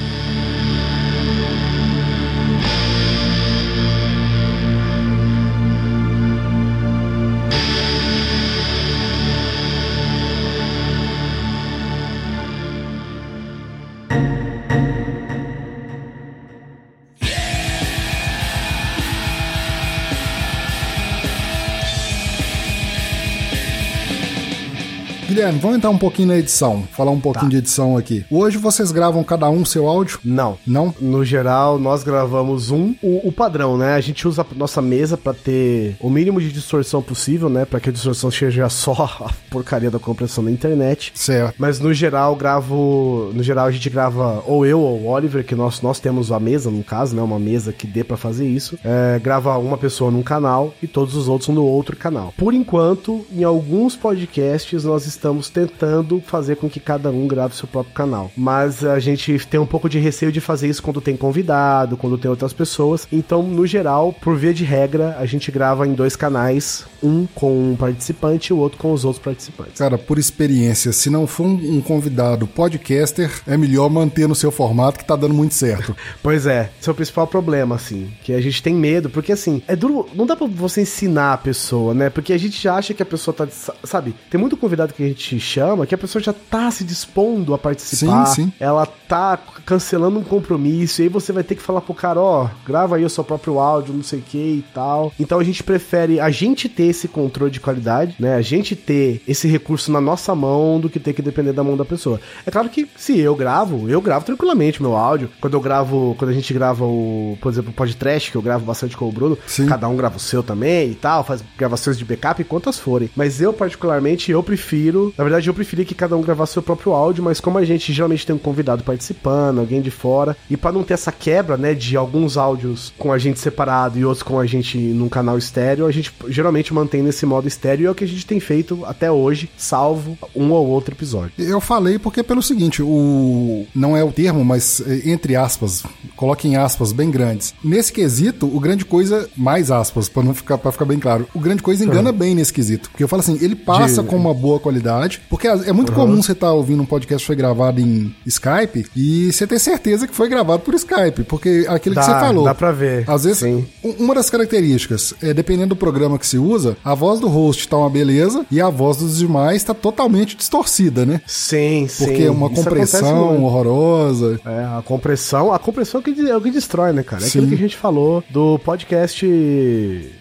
Guilherme, vamos entrar um pouquinho na edição, falar um pouquinho tá. de edição aqui. Hoje vocês gravam cada um seu áudio? Não. Não? No geral, nós gravamos um, o, o padrão, né? A gente usa a nossa mesa para ter o mínimo de distorção possível, né? Para que a distorção seja só a porcaria da compressão da internet. Certo. Mas no geral, gravo. No geral, a gente grava ou eu ou o Oliver, que nós, nós temos a mesa, no caso, né? Uma mesa que dê para fazer isso. É, grava uma pessoa num canal e todos os outros no outro canal. Por enquanto, em alguns podcasts, nós estamos estamos tentando fazer com que cada um grave seu próprio canal. Mas a gente tem um pouco de receio de fazer isso quando tem convidado, quando tem outras pessoas. Então, no geral, por via de regra, a gente grava em dois canais, um com um participante e o outro com os outros participantes. Cara, por experiência, se não for um convidado podcaster, é melhor manter no seu formato que tá dando muito certo. pois é, esse é o principal problema, assim, que a gente tem medo, porque assim, é duro, não dá pra você ensinar a pessoa, né? Porque a gente já acha que a pessoa tá, sabe, tem muito convidado que que a gente chama, que a pessoa já tá se dispondo a participar. Sim, sim. Ela tá cancelando um compromisso, e aí você vai ter que falar pro cara, ó, grava aí o seu próprio áudio, não sei o que e tal. Então a gente prefere a gente ter esse controle de qualidade, né? A gente ter esse recurso na nossa mão do que ter que depender da mão da pessoa. É claro que se eu gravo, eu gravo tranquilamente o meu áudio. Quando eu gravo, quando a gente grava o, por exemplo, o podcast, que eu gravo bastante com o Bruno, Sim. cada um grava o seu também e tal, faz gravações de backup quantas forem. Mas eu, particularmente, eu prefiro, na verdade, eu preferi que cada um gravasse seu próprio áudio, mas como a gente geralmente tem um convidado participando, alguém de fora, e para não ter essa quebra, né, de alguns áudios com a gente separado e outros com a gente num canal estéreo, a gente geralmente mantém nesse modo estéreo e é o que a gente tem feito até hoje, salvo um ou outro episódio. Eu falei porque é pelo seguinte, o não é o termo, mas eh, entre aspas, coloque em aspas bem grandes. Nesse quesito, o grande coisa, mais aspas, para não ficar para ficar bem claro, o grande coisa engana bem nesse quesito, porque eu falo assim, ele passa De- com uma boa qualidade, porque é muito comum você estar ouvindo um podcast que foi gravado em Skype e você ter certeza que foi gravado por Skype, porque aquilo que Dá- você falou. dá pra ver, Às vezes, sim. um- uma das características, é, dependendo do programa que se usa, a voz do host tá uma beleza e a voz dos demais tá totalmente distorcida, né? Sim, sim. Porque é uma Isso compressão horrorosa. É, a compressão, a compressão é o que, é o que destrói, né, cara? É Sim. aquilo que a gente falou do podcast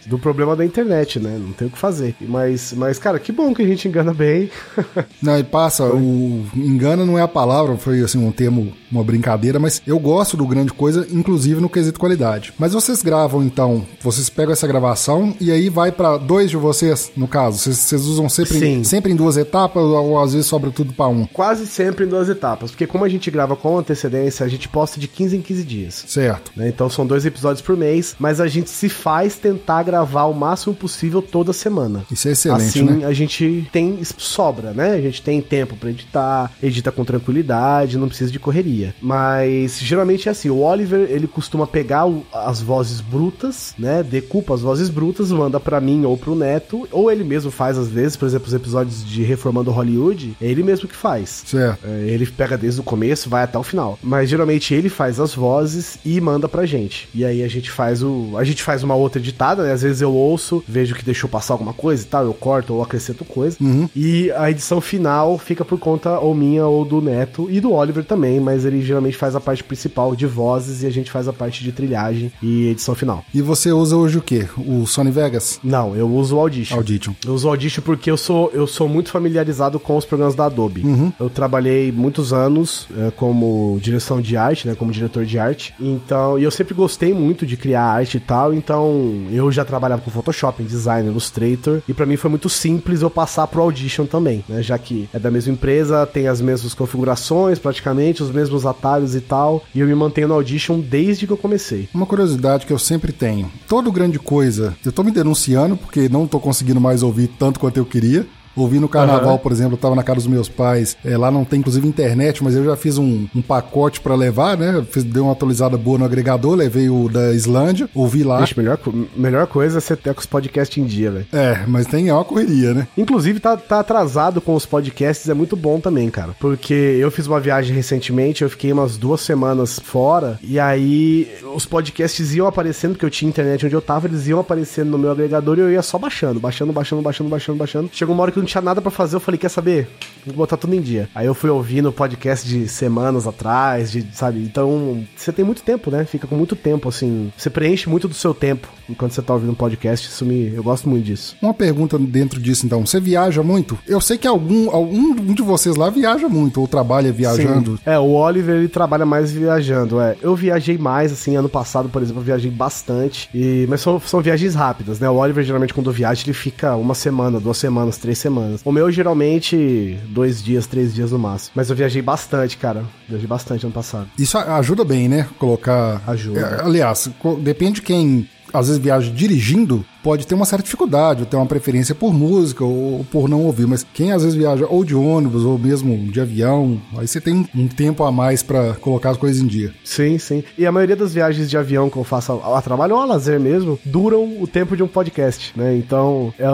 do problema da internet, né? Não tem o que fazer. Mas, mas cara, que bom que a gente engana bem. Não, e passa, o engana não é a palavra, foi assim um termo, uma brincadeira, mas eu gosto do grande coisa, inclusive no quesito qualidade. Mas vocês gravam então, vocês pegam essa gravação e aí vai pra dois de vocês, no caso, vocês, vocês usam sempre, Sim. sempre em duas etapas ou às vezes sobra tudo pra um, Quase sempre em duas etapas. Porque como a gente grava com antecedência, a gente posta de 15 em 15 dias. certo? né? Então são dois episódios por mês, mas a gente se faz tentar gravar o máximo possível toda semana. Isso é excelente, assim, né? a gente tem sobra, né? A gente tem tempo pra editar, edita com tranquilidade, não precisa de correria. Mas geralmente é assim, o Oliver, ele costuma pegar o- as vozes brutas, né? Decupa as vozes brutas, manda pra mim ou pro Neto, ou ele mesmo faz às vezes, por exemplo, os episódios de Reformando Hollywood, é ele mesmo que faz. Certo. É, Ele pega desde o começo, vai até o final. Mas geralmente ele faz as vozes e manda pra gente. E aí a gente faz o. A gente faz uma outra editada, né? Às vezes eu ouço, vejo que deixou passar alguma coisa e tal, eu corto ou acrescento coisa. E a edição final fica por conta ou minha ou do Neto e do Oliver também, mas ele geralmente faz a parte principal de vozes e a gente faz a parte de trilhagem e edição final. E você usa hoje o quê? O Sony Vegas? Não, eu uso o Audition. Audition. Eu uso o Audition porque eu sou, eu sou muito familiarizado com os programas da Adobe. Eu trabalhei muitos anos eh, como direção de arte, né, como diretor de arte. Então, e eu sempre gostei muito de criar arte e tal. Então, eu já trabalhava com Photoshop, design, Illustrator. E pra mim foi muito simples eu passar pro Audition também, né, já que é da mesma empresa, tem as mesmas configurações, praticamente os mesmos atalhos e tal. E eu me mantenho no Audition desde que eu comecei. Uma curiosidade que eu sempre tenho. Todo grande coisa, eu tô me denunciando porque não tô conseguindo mais ouvir tanto quanto eu queria. Ouvi no carnaval, Aham. por exemplo, eu tava na casa dos meus pais. é, lá não tem inclusive internet, mas eu já fiz um, um pacote pra levar, né? Fiz, dei uma atualizada boa no agregador, levei o da Islândia, ouvi lá. Gente, melhor, melhor coisa é você ter com os podcasts em dia, velho. É, mas tem é uma correria, né? Inclusive, tá, tá atrasado com os podcasts, é muito bom também, cara. Porque eu fiz uma viagem recentemente, eu fiquei umas duas semanas fora, e aí os podcasts iam aparecendo, porque eu tinha internet onde eu tava, eles iam aparecendo no meu agregador e eu ia só baixando, baixando, baixando, baixando, baixando, baixando. Chegou uma hora que eu não tinha nada pra fazer, eu falei, quer saber? Vou botar tudo em dia. Aí eu fui ouvindo podcast de semanas atrás, de, sabe? Então, você tem muito tempo, né? Fica com muito tempo, assim. Você preenche muito do seu tempo enquanto você tá ouvindo um podcast. Isso me. Eu gosto muito disso. Uma pergunta dentro disso, então. Você viaja muito? Eu sei que algum, algum de vocês lá viaja muito, ou trabalha viajando. Sim. É, o Oliver ele trabalha mais viajando. É. Eu viajei mais, assim, ano passado, por exemplo, eu viajei bastante. E... Mas são, são viagens rápidas, né? O Oliver, geralmente, quando viaja, ele fica uma semana, duas semanas, três semanas. O meu, geralmente, dois dias, três dias no máximo. Mas eu viajei bastante, cara. Viajei bastante ano passado. Isso ajuda bem, né? Colocar. Ajuda. É, aliás, depende de quem às vezes viaja dirigindo, pode ter uma certa dificuldade, ou ter uma preferência por música ou por não ouvir. Mas quem às vezes viaja ou de ônibus ou mesmo de avião, aí você tem um tempo a mais pra colocar as coisas em dia. Sim, sim. E a maioria das viagens de avião que eu faço a, trabalho ou a lazer mesmo, duram o tempo de um podcast, né? Então, é,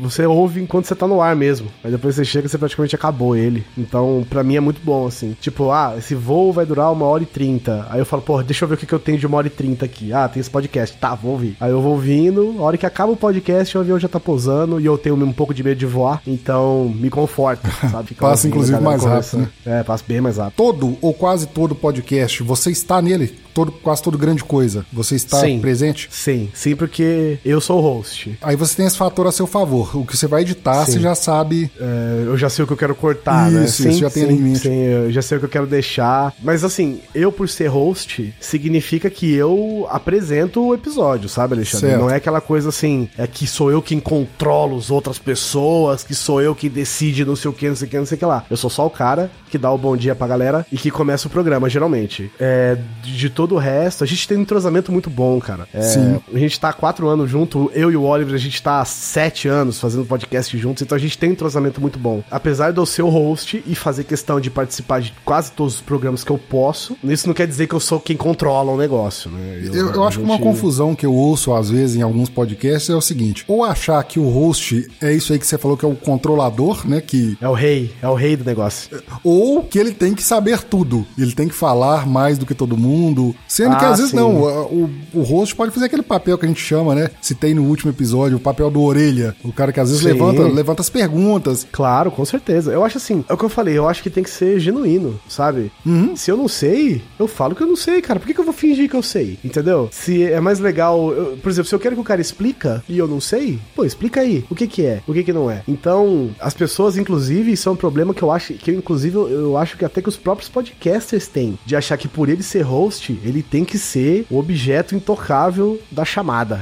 você ouve enquanto você tá no ar mesmo. Aí depois você chega, você praticamente acabou ele. Então, pra mim é muito bom, assim. Tipo, ah, esse voo vai durar uma hora e trinta. Aí eu falo, pô, deixa eu ver o que, que eu tenho de uma hora e trinta aqui. Ah, tem esse podcast. Tá, vou ouvir. Aí eu vou ouvindo, a hora que acaba o podcast o avião já tá pousando e eu tenho um pouco de medo de voar, então me conforta, sabe? Fica Passa, inclusive, mais rápido, conversando. É, passa bem mais rápido. Todo ou quase todo podcast, você está nele? Todo, quase todo grande coisa. Você está Sim. presente? Sim, sim, porque eu sou o host. Aí você tem esse fator a seu favor. O que você vai editar, Sim. você já sabe. É, eu já sei o que eu quero cortar, né? Isso, isso, já tem sim, mente. Sim, eu já sei o que eu quero deixar. Mas assim, eu por ser host, significa que eu apresento o episódio, sabe, Alexandre? Certo. Não é aquela coisa assim, é que sou eu quem controla as outras pessoas, que sou eu que decide não sei o que, não sei o que, não sei o que lá. Eu sou só o cara que dá o bom dia pra galera e que começa o programa, geralmente. É, de todo o resto, a gente tem um entrosamento muito bom, cara. É, Sim. A gente tá há quatro anos junto, eu e o Oliver, a gente tá há sete anos fazendo podcast juntos, então a gente tem um entrosamento muito bom. Apesar de eu ser o host e fazer questão de participar de quase todos os programas que eu posso, isso não quer dizer que eu sou quem controla o negócio, né? Eu, eu a acho que uma gente- confusão que eu ouço às vezes em alguns podcasts é o seguinte: ou achar que o host é isso aí que você falou que é o controlador, né? Que É o rei, é o rei do negócio. ou que ele tem que saber tudo, ele tem que falar mais do que todo mundo, sendo que Ah, às vezes sim. não, o, o host pode fazer aquele papel que a gente chama, né? Se tem no último episódio, o papel do orelha, o cara que às vezes Sim. levanta, levanta as perguntas. Claro, com certeza. Eu acho assim, é o que eu falei, eu acho que tem que ser genuíno, sabe? Uhum. Se eu não sei, eu falo que eu não sei, cara. Por que, que eu vou fingir que eu sei? Entendeu? Se é mais legal, eu- por exemplo, se eu quero que o cara explica e eu não sei, pô, explica aí. O que que é? O que que não é? Então, as pessoas, inclusive, isso é um problema que eu acho, que eu, inclusive, eu, acho que até que os próprios podcasters têm, de achar que por ele ser host, ele tem que ser o objeto intocável da chamada.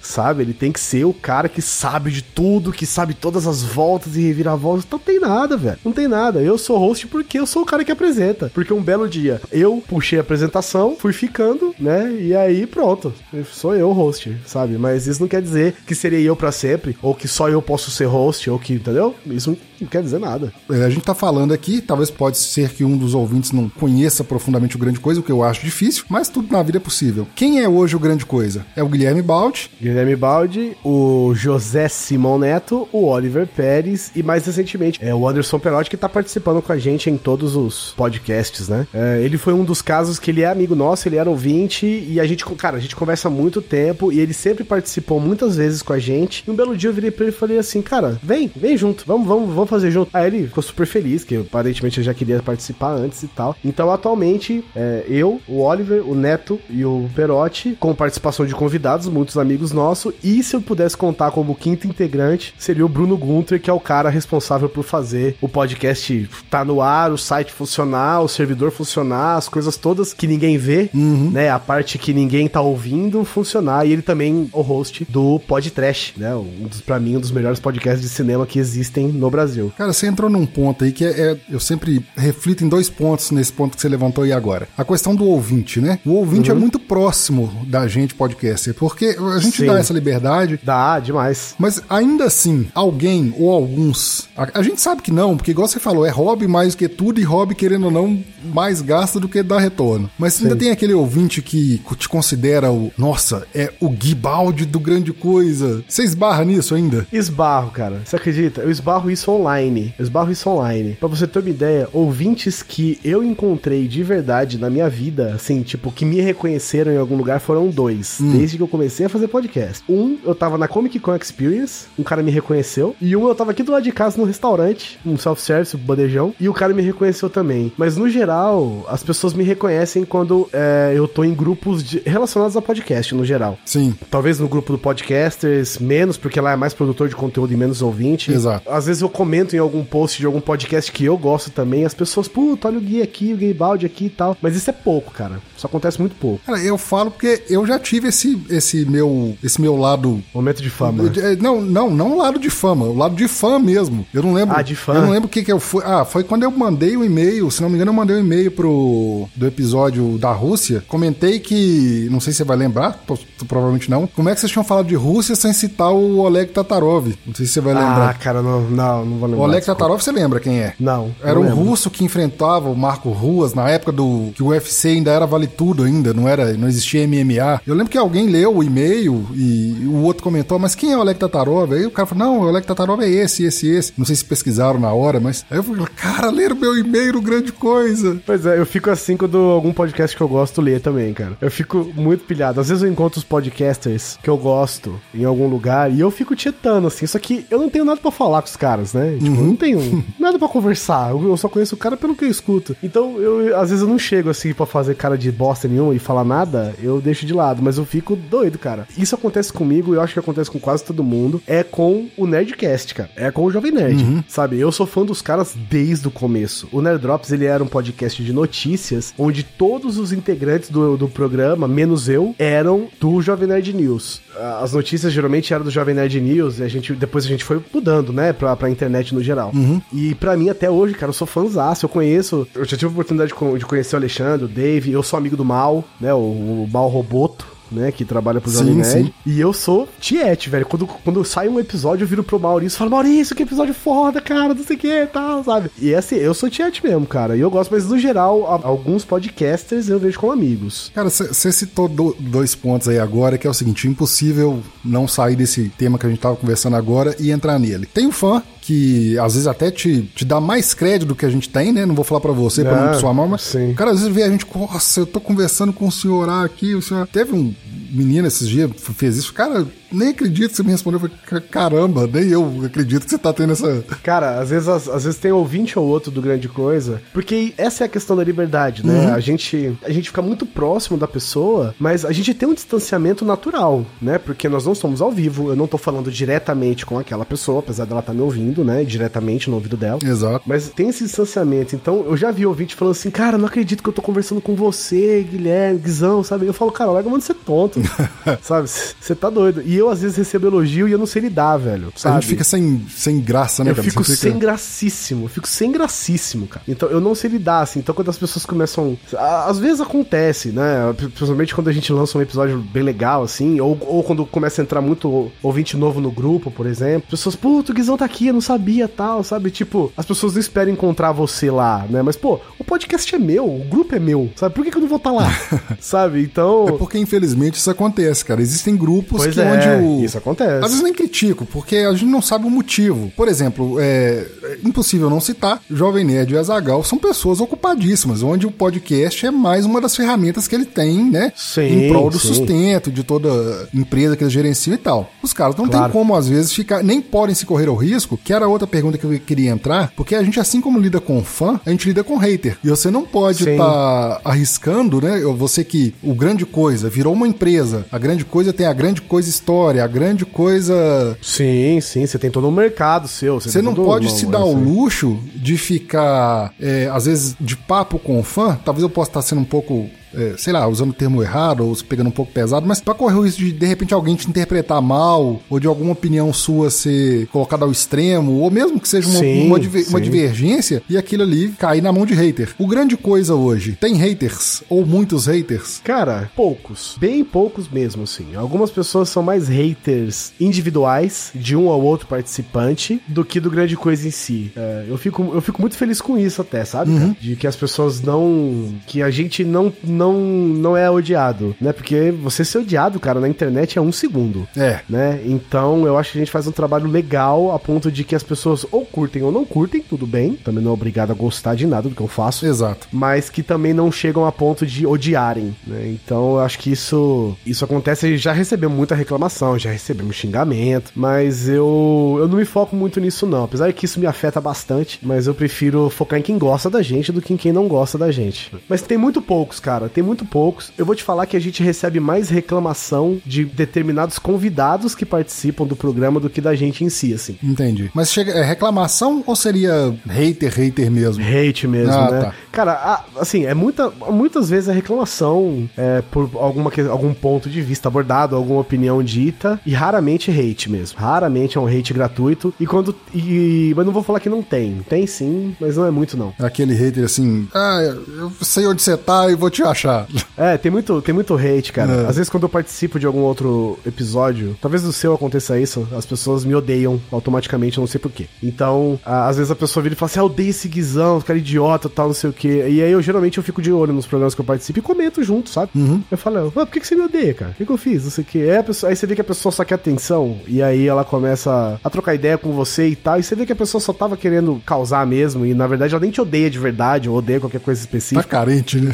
Sabe? Ele tem que ser o cara que sabe de tudo, que sabe todas as voltas e reviravoltas. Não tem nada, velho. Não tem nada. Eu sou host porque eu sou o cara que apresenta. Porque um belo dia eu puxei a apresentação, fui ficando, né? E aí pronto. Sou eu o host, sabe? Mas isso não quer dizer que serei eu pra sempre, ou que só eu posso ser host, ou que, entendeu? Isso não quer dizer nada. É, A gente tá falando aqui, talvez pode ser que um dos ouvintes não conheça profundamente o Grande Coisa, o que eu acho difícil, mas tudo na vida é possível. Quem é hoje o Grande Coisa? É o Guilherme Baldi, Guilherme Baldi, o José Simão Neto, o Oliver Pérez e mais recentemente é o Anderson Perotti que tá participando com a gente em todos os podcasts, né? É, ele foi um dos casos que ele é amigo nosso, ele era ouvinte e a gente, cara, a gente conversa há muito tempo e ele sempre participou muitas vezes com a gente. E um belo dia eu virei pra ele e falei assim, cara, vem, vem junto, vamos, vamos, vamos fazer junto. Aí ele ficou super feliz, que aparentemente eu já queria participar antes e tal. Então atualmente é, eu, o Oliver, o Neto e o Perotti, com participação de convidados, muitos amigos nossos, e se eu pudesse contar como quinto integrante, seria o Bruno Gunter, que é o cara responsável por fazer o podcast tá no ar, o site funcionar, o servidor funcionar, as coisas todas que ninguém vê, né? A parte que ninguém tá ouvindo funcionar. E ele também é o host do Podtrash, né? Um dos, pra mim, um dos melhores podcasts de cinema que existem no Brasil. Cara, você entrou num ponto aí que é, é- eu sempre reflito em dois pontos nesse ponto que você levantou aí agora. A questão do ouvinte, né? O ouvinte é muito próximo da gente, podcaster, porque a gente Sim. dá essa liberdade. Dá demais. Mas ainda assim, alguém ou alguns. A, a gente sabe que não, porque igual você falou, é hobby mais que tudo e hobby, querendo ou não, mais gasta do que dá retorno. Mas ainda tem aquele ouvinte que te considera o. Nossa, é o Gui Baldi do grande coisa. Você esbarra nisso ainda? Esbarro, cara. Você acredita? Eu esbarro isso online. Eu esbarro isso online. Pra você ter uma ideia, ouvintes que eu encontrei de verdade na minha vida, assim, tipo, que me reconheceram em algum lugar foram dois. Desde que eu comecei a fazer podcast. Um, eu tava na Comic Con Experience, um cara me reconheceu. E um, eu tava aqui do lado de casa no restaurante, um self-service, um bandejão. E o cara me reconheceu também. Mas no geral, as pessoas me reconhecem quando é, eu tô em grupos de- relacionados a podcast, no geral. Sim. Talvez no grupo do podcasters, menos, porque lá é mais produtor de conteúdo e menos ouvinte. Exato. Às vezes eu comento em algum post de algum podcast que eu gosto também, as pessoas, puta, olha o Gui aqui, o Gui Baldi aqui e tal. Mas isso é pouco, cara. Isso acontece muito pouco. Cara, eu falo porque eu já tive esse, esse meu esse meu lado Momento de fama. É, Não, não, não o lado de fama, o lado de fã mesmo. Eu não lembro. Ah, de fã. Eu não lembro o que que eu fui. Ah, foi quando eu mandei o e-mail, se não me engano, eu mandei um e-mail pro do episódio da Rússia. Comentei que, não sei se você vai lembrar, provavelmente não. Como é que vocês tinham falado de Rússia sem citar o Oleg Tatarov? Não sei se você vai Ah, lembrar. cara, não, não, não vou lembrar. O desculpa. Tatarov, você lembra quem é? Não. Era não um lembro. russo que enfrentava o Marco Ruas na época do que o UFC ainda era vale tudo ainda, não era, não existia MMA. Eu lembro que alguém leu o e-mail e o outro comentou, mas quem é o Oleg Tatarov? Aí o cara falou, não, o Oleg Tatarov é esse, esse, esse. Não sei se pesquisaram na hora, mas aí eu falei, cara, leram meu e-mail, grande coisa. Pois é, eu fico assim quando algum podcast que eu gosto lê também, cara. Eu fico muito pilhado. Às vezes eu encontro os podcasters que eu gosto em algum lugar e eu fico tietando, assim. Só que eu não tenho nada pra falar com os caras, né? Tipo, eu não tenho nada pra conversar. Eu só conheço o cara pelo que eu escuto. Então, eu, às vezes eu não chego assim pra fazer cara de bosta nenhuma e falar nada, eu deixo de lado. Mas eu fico doido, cara. Isso acontece comigo e eu acho que acontece com quase todo mundo. É com o Nerdcast, cara. É com o Jovem Nerd. Sabe? Eu sou fã dos caras desde o começo. O Nerd Drops, ele era um podcast de notícias, onde todos os integrantes do, do programa, menos eu, eram do Jovem Nerd News. As notícias geralmente eram do Jovem Nerd News, e a gente, depois a gente foi mudando, né, pra, pra internet no geral. E pra mim, até hoje, cara, eu sou fãzaço, eu conheço, eu já tive a oportunidade de, con- de conhecer o Alexandre, o Dave, eu sou amigo do Mal, né, o, o Mal Roboto. Né, que trabalha pro Jovem Nerd. E eu sou Tiete, velho. Quando, quando sai um episódio, eu viro pro Maurício e falo, Maurício, que episódio foda, cara, não sei o que e tal, sabe? E assim, eu sou Tiete mesmo, cara. E eu gosto, mas no geral, a- alguns podcasters eu vejo como amigos. Cara, você citou do- dois pontos aí agora, que é o seguinte, impossível não sair desse tema que a gente tava conversando agora e entrar nele. Tem um fã que às vezes até te, te dá mais crédito do que a gente tem, né? Não vou falar pra você, pra Ah, não pessoa mal, mas sim. o cara às vezes vê a gente, nossa, eu tô conversando com o senhor A aqui, o senhor... Teve um menino esses dias que fez isso, cara, nem acredito que você me respondeu, eu falei, caramba, nem eu acredito que você tá tendo essa... Cara, às vezes, às, às vezes tem ouvinte ou outro do Grande Coisa, porque essa é a questão da liberdade, né? A, gente, a gente fica muito próximo da pessoa, mas a gente tem um distanciamento natural, né? Porque nós não estamos ao vivo, eu não tô falando diretamente com aquela pessoa, apesar dela estar me ouvindo, né? Diretamente no ouvido dela. Exato. Mas tem esse distanciamento. Então, eu já vi ouvinte falando assim, cara, não acredito que eu tô conversando com você, Guilherme, Guizão, sabe? Eu falo, cara, larga mano, você é tonto. sabe? Você tá doido. E eu, às vezes, recebo elogio e eu não sei lidar, velho. Sabe? A gente fica sem, sem graça, né, Eu cara? fico fica- sem gracíssimo, eu fico sem gracíssimo, cara. Então eu não sei lidar, assim. Então quando as pessoas começam. Às vezes acontece, né? Principalmente quando a gente lança um episódio bem legal, assim. Ou, ou quando começa a entrar muito ouvinte novo no grupo, por exemplo. As pessoas, puto, o Guizão tá aqui, eu não sabia tal, sabe? Tipo, as pessoas não esperam encontrar você lá, né? Mas, pô, o podcast é meu, o grupo é meu, sabe? Por que, que eu não vou estar lá? sabe? Então. É porque, infelizmente, isso acontece, cara. Existem grupos Pois que é, onde o. isso acontece. Às vezes nem critico, porque a gente não sabe o motivo. Por exemplo, é, é impossível não citar, Jovem Nerd e Azagal são pessoas ocupadíssimas, onde o podcast é mais uma das ferramentas que ele tem, né? Sim, em prol do sim. sustento de toda empresa que eles gerenciam e tal. Os caras não Claro. tem como, às vezes, ficar. Nem podem se correr ao risco, que era outra pergunta que eu queria entrar, porque a gente, assim como lida com fã, a gente lida com hater. E você não pode estar arriscando, né? Você que o grande coisa virou uma empresa. A grande coisa tem a grande coisa história, a grande coisa. Sim, sim, você tem todo um mercado seu. Você tem não pode se dar o assim. luxo de ficar, é, às vezes, de papo com o fã. Talvez eu possa estar sendo um pouco, é, sei lá, usando o termo errado ou pegando um pouco pesado, mas pra correr o risco de, de repente, alguém te interpretar mal ou de alguma opinião sua ser colocada ao extremo, ou mesmo que seja uma, Sim, uma, diver- uma divergência e aquilo ali cair na mão de hater. O grande coisa hoje, tem haters ou muitos haters? Cara, poucos. Bem poucos mesmo, assim. Algumas pessoas são mais haters individuais de um ou outro participante do que do grande coisa em si. É, eu, fico, eu fico muito feliz com isso até, sabe? cara? De que as pessoas não... Que a gente não, não, não é odiado, né? Porque você ser odiado, cara, na internet é um segundo. É. Né? Então eu acho que a gente faz um trabalho legal a ponto de que as pessoas ou curtem ou não curtem, tudo bem. Também não é obrigado a gostar de nada do que eu faço Exato. mas que também não chegam a ponto de odiarem, né? Então eu acho que isso isso acontece, já recebemos muita reclamação, já recebemos xingamento, mas eu eu não me foco muito nisso não, apesar que isso me afeta bastante, mas eu prefiro focar em quem gosta da gente do que em quem não gosta da gente. Mas tem muito poucos, cara, tem muito poucos. Eu vou te falar que a gente recebe mais reclamação de determinados convidados que participam do programa do que da gente em si, assim. Entendi. Mas chega, é reclamação ou seria hater, hater mesmo? Hate mesmo, Ah, né? tá. Cara, a- assim, é muita, muitas vezes a reclamação é por alguma, algum ponto de vista abordado, alguma opinião dita, e raramente hate mesmo. Raramente é um hate gratuito. E quando. E, mas não vou falar que não tem. Tem sim, mas não é muito não. Aquele hater assim, ah, eu sei onde você tá e vou te achar achar. É, tem muito, tem muito hate, cara. É. Às vezes quando eu participo de algum outro episódio, talvez no seu aconteça isso, as pessoas me odeiam automaticamente, eu não sei porquê. Então, às vezes a pessoa vira e fala assim, ah, odeio esse guizão, cara idiota, tal, não sei o quê. E aí eu geralmente eu fico de olho nos programas que eu participo e comento junto, sabe? Uhum. Eu falo, ah, por que, que você me odeia, cara? O que, que eu fiz? Não sei o quê. Aí, pessoa, aí você vê que a pessoa só quer atenção, e aí ela começa a trocar ideia com você e tal, e você vê que a pessoa só tava querendo causar mesmo, e na verdade ela nem te odeia de verdade, ou odeia qualquer coisa específica. Tá carente, né?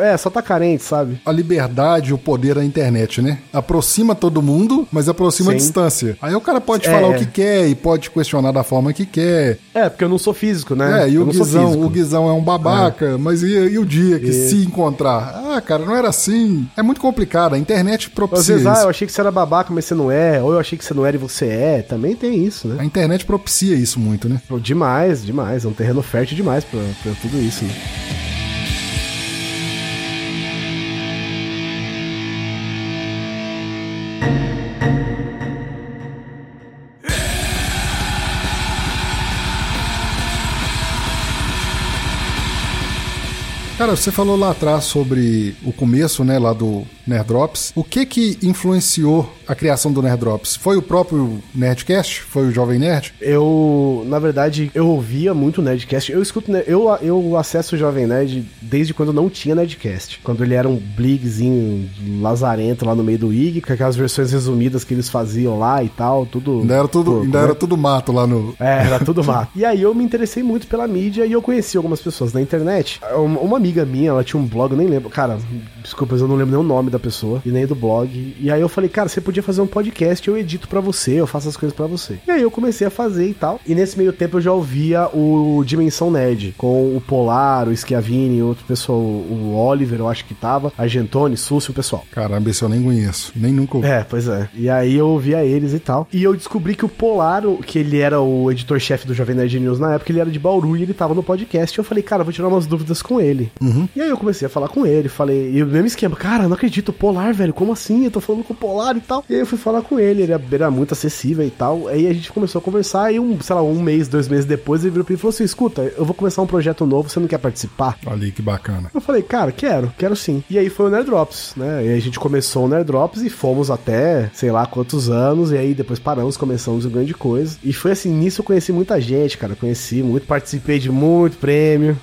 É, só tá carente, sabe? A liberdade, o poder da internet, né? Aproxima todo mundo, mas aproxima Sim. a distância. Aí o cara pode é. falar o que quer e pode questionar da forma que quer. É, porque eu não sou físico, né? É, e o Guizão, o Guizão é um babaca, é. mas e, e, o dia que e... se encontrar? Ah, cara, não era assim. É muito complicado, a internet propicia Às vezes, ah, eu achei que você era babaca, mas você não é, ou eu achei que você não era e você é, também tem isso, né? A internet propicia isso muito, né? Demais, demais, é um terreno fértil demais pra, pra tudo isso, né? Thank you. Cara, você falou lá atrás sobre o começo, né, lá do Nerdrops. O que que influenciou a criação do Nerdrops? Foi o próprio Nerdcast? Foi o Jovem Nerd? Eu, na verdade, eu ouvia muito Nerdcast. Eu escuto, eu, eu acesso o Jovem Nerd desde quando não tinha Nerdcast. Quando ele era um bligzinho lazarento lá no meio do IG, com aquelas versões resumidas que eles faziam lá e tal, tudo... Ainda era tudo, ainda era né? tudo mato lá no... É, era tudo mato. e aí eu me interessei muito pela mídia e eu conheci algumas pessoas na internet. Uma amiga minha, ela tinha um blog, eu nem lembro, cara, desculpas, eu não lembro nem o nome da pessoa e nem do blog. E aí eu falei, cara, você podia fazer um podcast, eu edito para você, eu faço as coisas para você. E aí eu comecei a fazer e tal. E nesse meio tempo eu já ouvia o Dimensão Nerd, com o Polar, o Schiavini, outro pessoal, o Oliver, eu acho que tava, a Gentone, Súcio, o pessoal. Caramba, esse eu nem conheço, nem nunca ouvi. É, pois é. E aí eu ouvia eles e tal. E eu descobri que o Polar, que ele era o editor-chefe do Jovem Nerd News na época, ele era de Bauru e ele tava no podcast. E eu falei, cara, vou tirar umas dúvidas com ele. Uhum. E aí eu comecei a falar com ele, falei, e o mesmo esquema, cara, não acredito, Polar, velho, como assim? Eu tô falando com o Polar e tal. E aí eu fui falar com ele, ele era muito acessível e tal. Aí a gente começou a conversar e um, sei lá, um mês, dois meses depois, ele virou pra mim e falou assim: escuta, eu vou começar um projeto novo, você não quer participar? Aí, que bacana. Eu falei, cara, quero, quero sim. E aí foi o Nerd Drops, né? E a gente começou o Nerd Drops e fomos até, sei lá quantos anos, e aí depois paramos, começamos um grande coisa. E foi assim, nisso eu conheci muita gente, cara, conheci muito, participei de muito prêmio.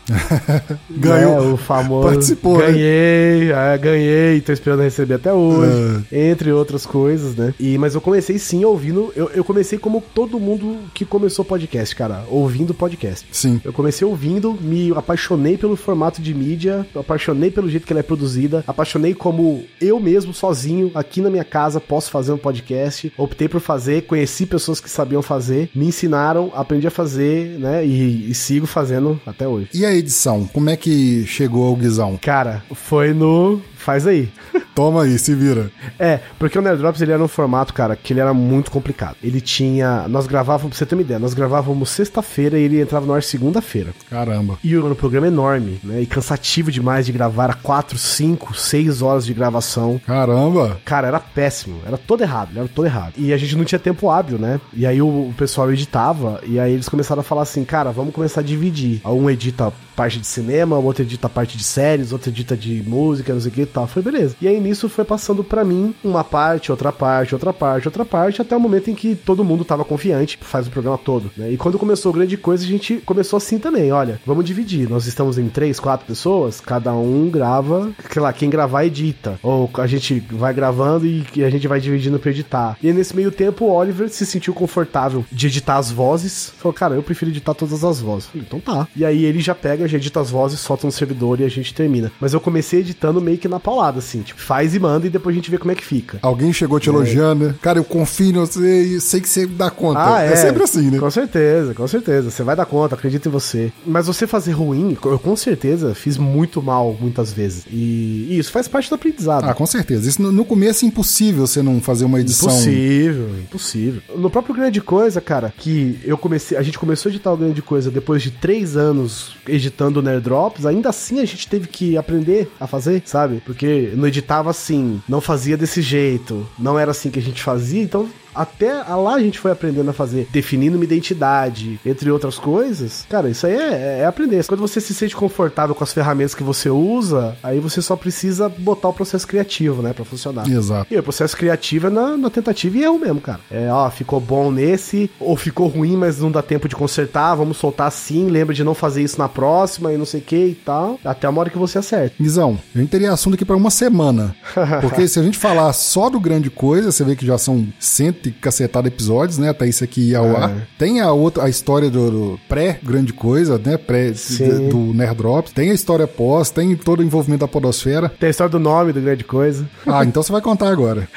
Ganhou. Né? O famoso. Participou, né? Ganhei, né? ganhei, tô esperando receber até hoje. É. Entre outras coisas, né? E, mas eu comecei sim ouvindo. Eu, eu comecei como todo mundo que começou podcast, cara, ouvindo podcast. Sim. Eu comecei ouvindo, me apaixonei pelo formato de mídia, apaixonei pelo jeito que ela é produzida, apaixonei como eu mesmo, sozinho, aqui na minha casa, posso fazer um podcast. Optei por fazer, conheci pessoas que sabiam fazer, me ensinaram, aprendi a fazer, né? E, e sigo fazendo até hoje. E a edição? Como é que chegou ao Guizão? Cara, foi no faz aí. Toma aí, se vira. É, porque o Nerd Drops ele era um formato, cara, que ele era muito complicado. Ele tinha. Nós gravávamos, pra você ter uma ideia, nós gravávamos sexta-feira e ele entrava no ar segunda-feira. Caramba. E era um programa enorme, né? E cansativo demais de gravar. Era 4, 5, 6 horas de gravação. Caramba. Cara, era péssimo. Era todo errado, era todo errado. E a gente não tinha tempo hábil, né? E aí o, pessoal editava, e aí eles começaram a falar assim, cara, vamos começar a dividir. Um edita parte de cinema, o outro edita parte de séries, outro edita de música, não sei o que tal. Foi beleza. E aí nisso foi passando para mim uma parte, outra parte, outra parte, outra parte, até o momento em que todo mundo tava confiante, faz o programa todo, né? E quando começou a grande coisa, a gente começou assim também, olha, vamos dividir. Nós estamos em três, quatro pessoas, cada um grava, sei lá, quem gravar edita. Ou a gente vai gravando e a gente vai dividindo pra editar. E nesse meio tempo, o Oliver se sentiu confortável de editar as vozes. Falou, cara, eu prefiro editar todas as vozes. Falei, então tá. E aí ele já pega, já edita as vozes, solta no servidor e a gente termina. Mas eu comecei editando meio que na paulada, assim, tipo, faz e manda e depois a gente vê como é que fica. Alguém chegou te é. elogiando, né? Cara, eu confio em você e sei que você dá conta. Ah, é. é sempre assim, né? Com certeza, com certeza. Você vai dar conta, acredito em você. Mas você fazer ruim, eu com certeza fiz muito mal muitas vezes. E, e isso faz parte do aprendizado. Ah, com certeza. Isso no, no, começo é impossível você não fazer uma edição. Impossível, impossível. No próprio Grande Coisa, cara, que eu comecei, a gente começou a editar o Grande Coisa depois de três anos editando o Nerd Drops, ainda assim a gente teve que aprender a fazer, sabe? Porque não editava assim, não fazia desse jeito, não era assim que a gente fazia, então até lá a gente foi aprendendo a fazer, definindo uma identidade, entre outras coisas. Cara, isso aí é, é aprender. Quando você se sente confortável com as ferramentas que você usa, aí você só precisa botar o processo criativo, né, pra funcionar. Exato. E o processo criativo é na, na tentativa e erro mesmo, cara. É, ó, ficou bom nesse, ou ficou ruim, mas não dá tempo de consertar, vamos soltar assim, lembra de não fazer isso na próxima e não sei o que e tal, até uma hora que você acerta. Guizão, a gente teria assunto aqui pra uma semana. Porque se a gente falar só do grande coisa, você vê que já são cento e cacetado episódios, né? Até isso aqui ir ao É. ar. Tem a outra, a história do, do pré-grande coisa, né? Pré Sim. do Nerd Drops. Tem a história pós, tem todo o envolvimento da podosfera. Tem a história do nome do grande coisa. Ah, então você vai contar agora.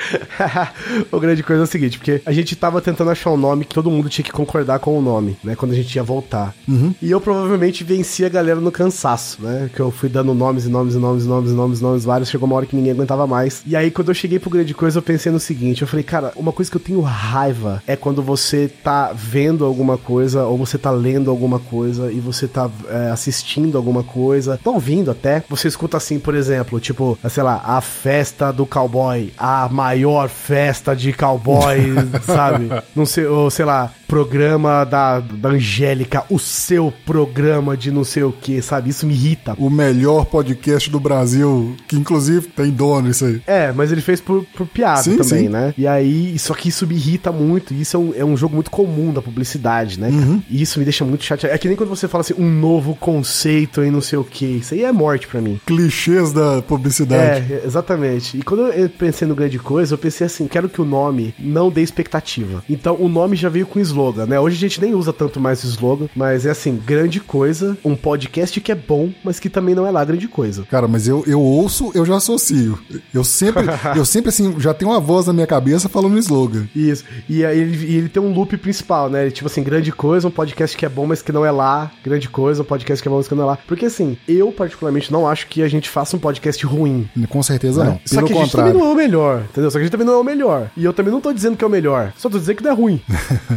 o grande coisa é o seguinte, porque a gente tava tentando achar um nome que todo mundo tinha que concordar com o nome, né? Quando a gente ia voltar. E eu provavelmente venci a galera no cansaço, né? Que eu fui dando nomes e nomes e nomes e nomes e nomes, nomes vários. Chegou uma hora que ninguém aguentava mais. E aí, quando eu cheguei pro grande coisa, eu pensei no seguinte: eu falei, cara, uma coisa que eu tenho raiva é quando você tá vendo alguma coisa ou você tá lendo alguma coisa e você tá é, assistindo alguma coisa, tá ouvindo até. Você escuta assim, por exemplo, tipo, sei lá, a festa do cowboy, a maior festa de cowboy, sabe? Não sei, ou sei lá, programa da, da Angélica, o seu programa de não sei o que, sabe? Isso me irrita. O melhor podcast do Brasil, que inclusive tem dono isso aí. É, mas ele fez por, por piada Sim, também, sim. né? E aí, só que isso me irrita muito. E isso é um, é um jogo muito comum da publicidade, né? cara? E isso me deixa muito chateado. É que nem quando você fala assim, um novo conceito e não sei o que. Isso aí é morte pra mim. Clichês da publicidade. É, exatamente. E quando eu pensei no grande coisa, eu pensei assim, quero que o nome não dê expectativa. Então o nome já veio com slogan, né? Hoje a gente nem usa tanto mais o slogan, mas é assim, grande coisa, um podcast que é bom, mas que também não é lá grande coisa. Cara, mas eu, eu ouço, eu já associo. Eu sempre, eu sempre assim, já tenho uma voz na minha cabeça falando slogan. Isso. E aí ele, ele tem um loop principal, né? Tipo assim, grande coisa, um podcast que é bom, mas que não é lá. Grande coisa, um podcast que é bom, mas que não é lá. Porque assim, eu particularmente não acho que a gente faça um podcast ruim. Com certeza não. Só Pelo que a gente também não é o melhor, entendeu? Só que a gente também não é o melhor. E eu também não tô dizendo que é o melhor. Só tô dizendo que não é ruim.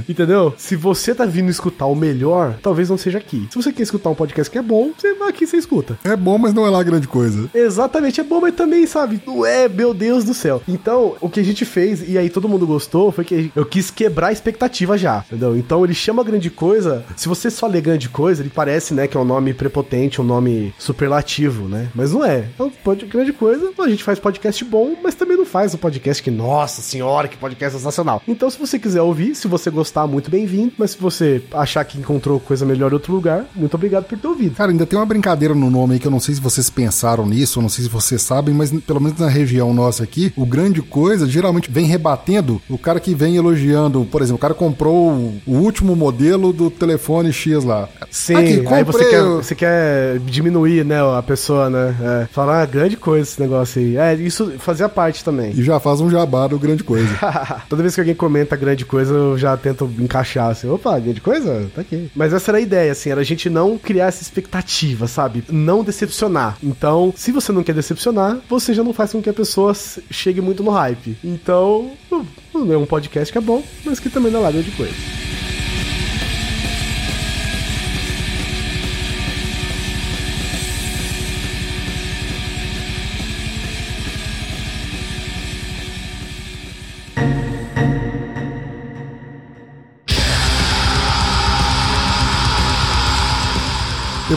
entendeu? Se você tá vindo escutar o melhor, talvez não seja aqui. Se você quer escutar um podcast que é bom, você vai aqui e você escuta. É bom, mas não é lá grande coisa. Exatamente, é bom, mas também, sabe, não é, meu Deus do céu. Então, o que a gente fez, e aí todo mundo gostou, foi que eu quis quebrar a expectativa já, entendeu? Então ele chama grande coisa, se você só lê grande coisa, ele parece, né, que é um nome prepotente, um nome superlativo, né? Mas não é. É um pod- grande coisa, a gente faz podcast bom, mas também não faz um podcast que, nossa senhora, que podcast sensacional. Então, se você quiser ouvir, se você gostar, muito bem-vindo, mas se você achar que encontrou coisa melhor em outro lugar, muito obrigado por ter ouvido. Cara, ainda tem uma brincadeira no nome aí que eu não sei se vocês pensaram nisso, eu não sei se vocês sabem, mas pelo menos na região nossa aqui, o grande coisa geralmente vem rebatendo o cara que vem elogiando. Por exemplo, o cara comprou o último modelo do telefone X lá. Sim, Aqui, aí você quer, você quer diminuir, né, a pessoa, né? É, falar, ah, grande coisa esse negócio aí. É, isso fazia parte também. E já faz um jabá do grande coisa. Toda vez que alguém comenta grande coisa, eu já tento encaixar assim, opa, grande coisa? Tá aqui. Mas essa era a ideia, assim, era a gente não criar essa expectativa, sabe? Não decepcionar. Então, se você não quer decepcionar, você já não faz com que a pessoa chegue muito no hype. Então, é um podcast que é bom, mas que também não é lá grande coisa.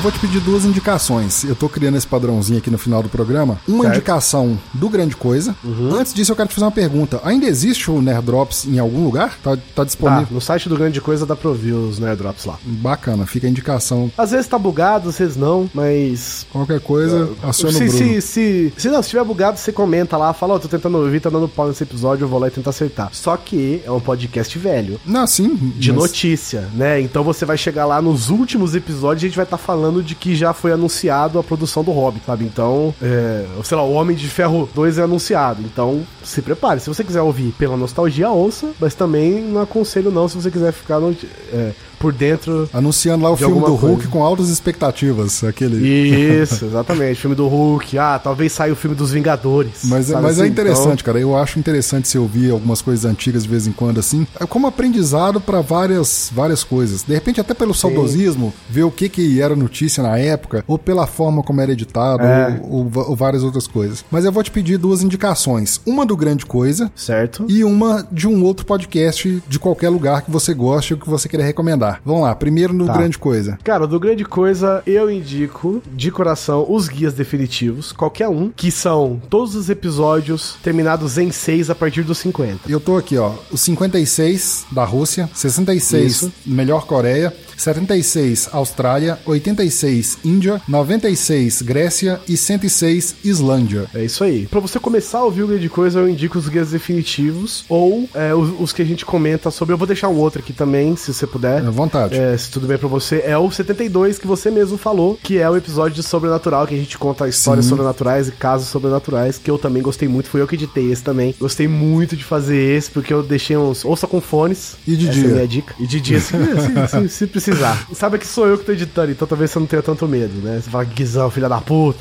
Vou te pedir duas indicações. Eu tô criando esse padrãozinho aqui no final do programa. Uma Certo. indicação do Grande Coisa. Antes disso, eu quero te fazer uma pergunta. Ainda existe o Nerd Drops em algum lugar? Tá, tá Tá, disponível? no site do Grande Coisa dá pra ouvir os Nerdrops lá. Bacana, fica a indicação. Às vezes tá bugado, às vezes não, mas. Qualquer coisa, aciona o Se, Bruno. se, se, se não, se tiver bugado, você comenta lá, fala, ó, tô tentando ouvir, tá dando pau nesse episódio, eu vou lá e tentar acertar. Só que é um podcast velho. Não, sim. De mas- notícia, né? Então você vai chegar lá nos últimos episódios e a gente vai estar falando de que já foi anunciado a produção do Hobbit, sabe? Então, é, sei lá, o Homem de Ferro 2 é anunciado. Então, se prepare. Se você quiser ouvir pela nostalgia, ouça, mas também não aconselho não se você quiser ficar no, é, por dentro. Anunciando lá o filme do Hulk coisa. com altas expectativas. Aquele. Isso, exatamente. filme do Hulk. Ah, talvez saia o filme dos Vingadores. Mas, sabe mas é assim? interessante, cara. Eu acho interessante se ouvir algumas coisas antigas de vez em quando, assim, é como aprendizado pra várias, várias coisas. De repente, até pelo saudosismo, ver o que, que era notícia na época, ou pela forma como era editado, É. ou, ou- ou várias outras coisas. Mas eu vou te pedir duas indicações: uma do Grande Coisa. Então, certo. E uma de um outro podcast de qualquer lugar que você goste ou que você queira recomendar. Vamos lá, primeiro no Tá. Grande Coisa. Cara, do Grande Coisa, eu indico de coração os guias definitivos, qualquer um, que são todos os episódios terminados em 6 a partir dos 50. Eu tô aqui, ó. O 56 da Rússia, 66 Isso. melhor Coreia, 76 Austrália, 86 Índia, 96 Grécia e 106 Islândia. É isso aí. Pra você começar a ouvir o Grande Coisa, eu indico os guias definitivos ou é, os, os que a gente comenta sobre. Eu vou deixar um outro aqui também, se você puder. À vontade. É, se tudo bem pra você, é o 72 que você mesmo falou, que é o episódio de Sobrenatural, que a gente conta histórias Sim. sobrenaturais e casos sobrenaturais, que eu também gostei muito, fui eu que editei esse também. Gostei muito de fazer esse, porque eu deixei uns. Ouça com fones. E de dia. É minha dica. E de dia, se, se- se- se precisar. Sabe que sou eu que tô editando, então talvez você não tenha tanto medo, né? Você fala, Guizão, filha da puta.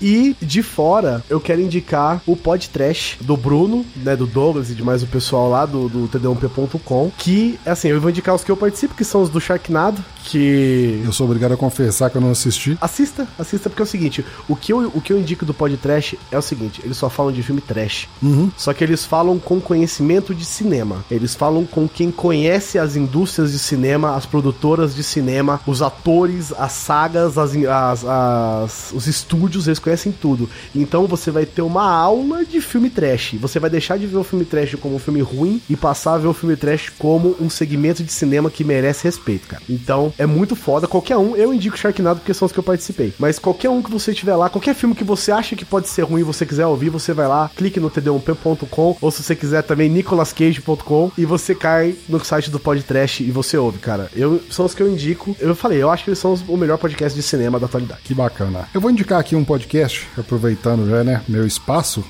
E de fora, eu quero indicar o podcast do Bruno, né, do Douglas e de mais o pessoal lá do, do td1p.com, que, assim, eu vou indicar os que eu participo, que são os do Sharknado, que... Eu sou obrigado a confessar que eu não assisti. Assista, assista, porque é o seguinte, o que eu, o que eu indico do podcast é o seguinte, eles só falam de filme trash. Só que eles falam com conhecimento de cinema. Eles falam com quem conhece as indústrias de cinema, as produtoras de cinema, os atores, as sagas, as, as- as- os estúdios, eles conhecem tudo. Então você vai ter uma aula de filme trash. Você vai deixar de ver o filme trash como um filme ruim e passar a ver o filme trash como um segmento de cinema que merece respeito, cara. Então é muito foda. Qualquer um, eu indico Sharknado porque são os que eu participei. Mas qualquer um que você tiver lá, qualquer filme que você acha que pode ser ruim e você quiser ouvir, você vai lá, clique no td1p.com ou se você quiser também nicolascage.com e você cai no site do podcast e você ouve, cara. Eu são os que eu indico. Eu falei, eu acho que eles são os- o melhor podcast de cinema da atualidade. Que bacana. Eu vou indicar aqui um podcast, aproveitando já, né, meu espaço.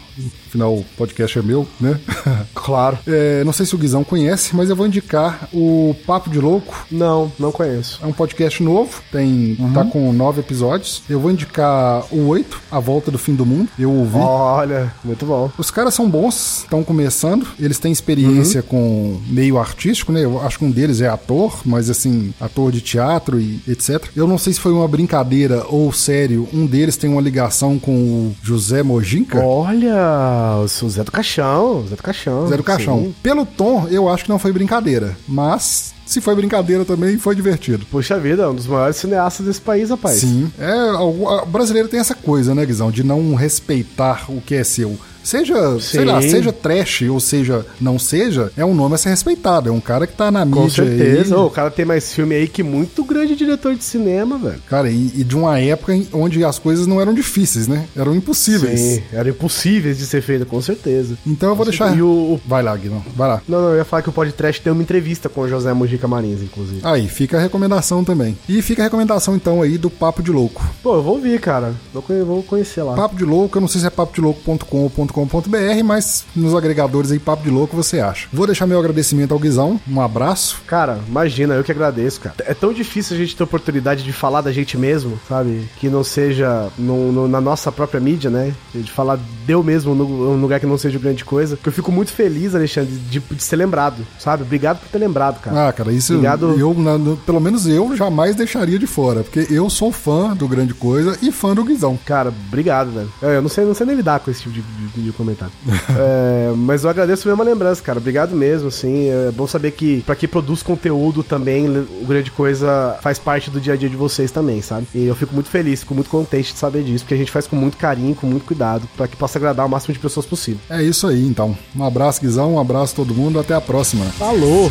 Afinal, o podcast é meu, né? Claro. É, não sei se o Guizão conhece, mas eu vou indicar o Papo de Louco. Não, não conheço. É um podcast novo, tem tá com nove episódios. Eu vou indicar o oito, A Volta do Fim do Mundo. Eu ouvi. Olha, muito bom. Os caras são bons, estão começando. Eles têm experiência com meio artístico, né? Eu acho que um deles é ator, mas assim, ator de teatro e etc. Eu não sei se foi uma brincadeira ou sério. Um deles tem uma ligação com o José Mojinka. Olha, o Zé do Caixão, Zé do Caixão. Zé do Caixão. sim. Pelo tom, eu acho que não foi brincadeira. Mas, se foi brincadeira também, foi divertido. Puxa vida, é um dos maiores cineastas desse país, rapaz. Sim. É, o, o brasileiro tem essa coisa, né, Guizão? De não respeitar o que é seu. Seja, sei lá, Sim. seja trash ou seja, não seja, é um nome a ser respeitado. É um cara que tá na Com mídia certeza. aí. O cara tem mais filme aí que muito grande diretor de cinema, velho. Cara, e, e de uma época onde as coisas não eram difíceis, né? Eram impossíveis. Sim, eram impossíveis de ser feita, com certeza. Então eu vou deixar. E o, Vai lá, Guizão. Vai lá. Não, não, eu ia falar que o podcast tem uma entrevista com o José Mujica Marins, inclusive. Aí, fica a recomendação também. E fica a recomendação, então, aí do Papo de Louco. Pô, eu vou ouvir, cara. Vou, vou conhecer lá. Papo de Louco, eu não sei se é papodelouco.com ou .com.br, mas nos agregadores aí, Papo de Louco, você acha. Vou deixar meu agradecimento ao Guizão, um abraço. Cara, imagina, eu que agradeço, cara. É tão difícil a gente ter oportunidade de falar da gente mesmo, sabe? Que não seja no- no- na nossa própria mídia, né? De falar deu mesmo num lugar que não seja grande coisa. Que eu fico muito feliz, Alexandre, de, de ser lembrado, sabe? Obrigado por ter lembrado, cara. Ah, cara, isso Obrigado. eu, na- no- pelo menos eu jamais deixaria de fora, porque eu sou fã do Grande Coisa e fã do Guizão. Cara, obrigado, velho. Eu eu não sei, não sei nem lidar com esse tipo de, de- de comentário. É, mas eu agradeço mesmo a lembrança, cara. Obrigado mesmo, assim. É bom saber que, pra quem produz conteúdo também, o Grande Coisa faz parte do dia a dia de vocês também, sabe? E eu fico muito feliz, fico muito contente de saber disso, porque a gente faz com muito carinho, com muito cuidado, pra que possa agradar o máximo de pessoas possível. É isso aí, então. Um abraço, Guizão, um abraço a todo mundo, até a próxima. Falou!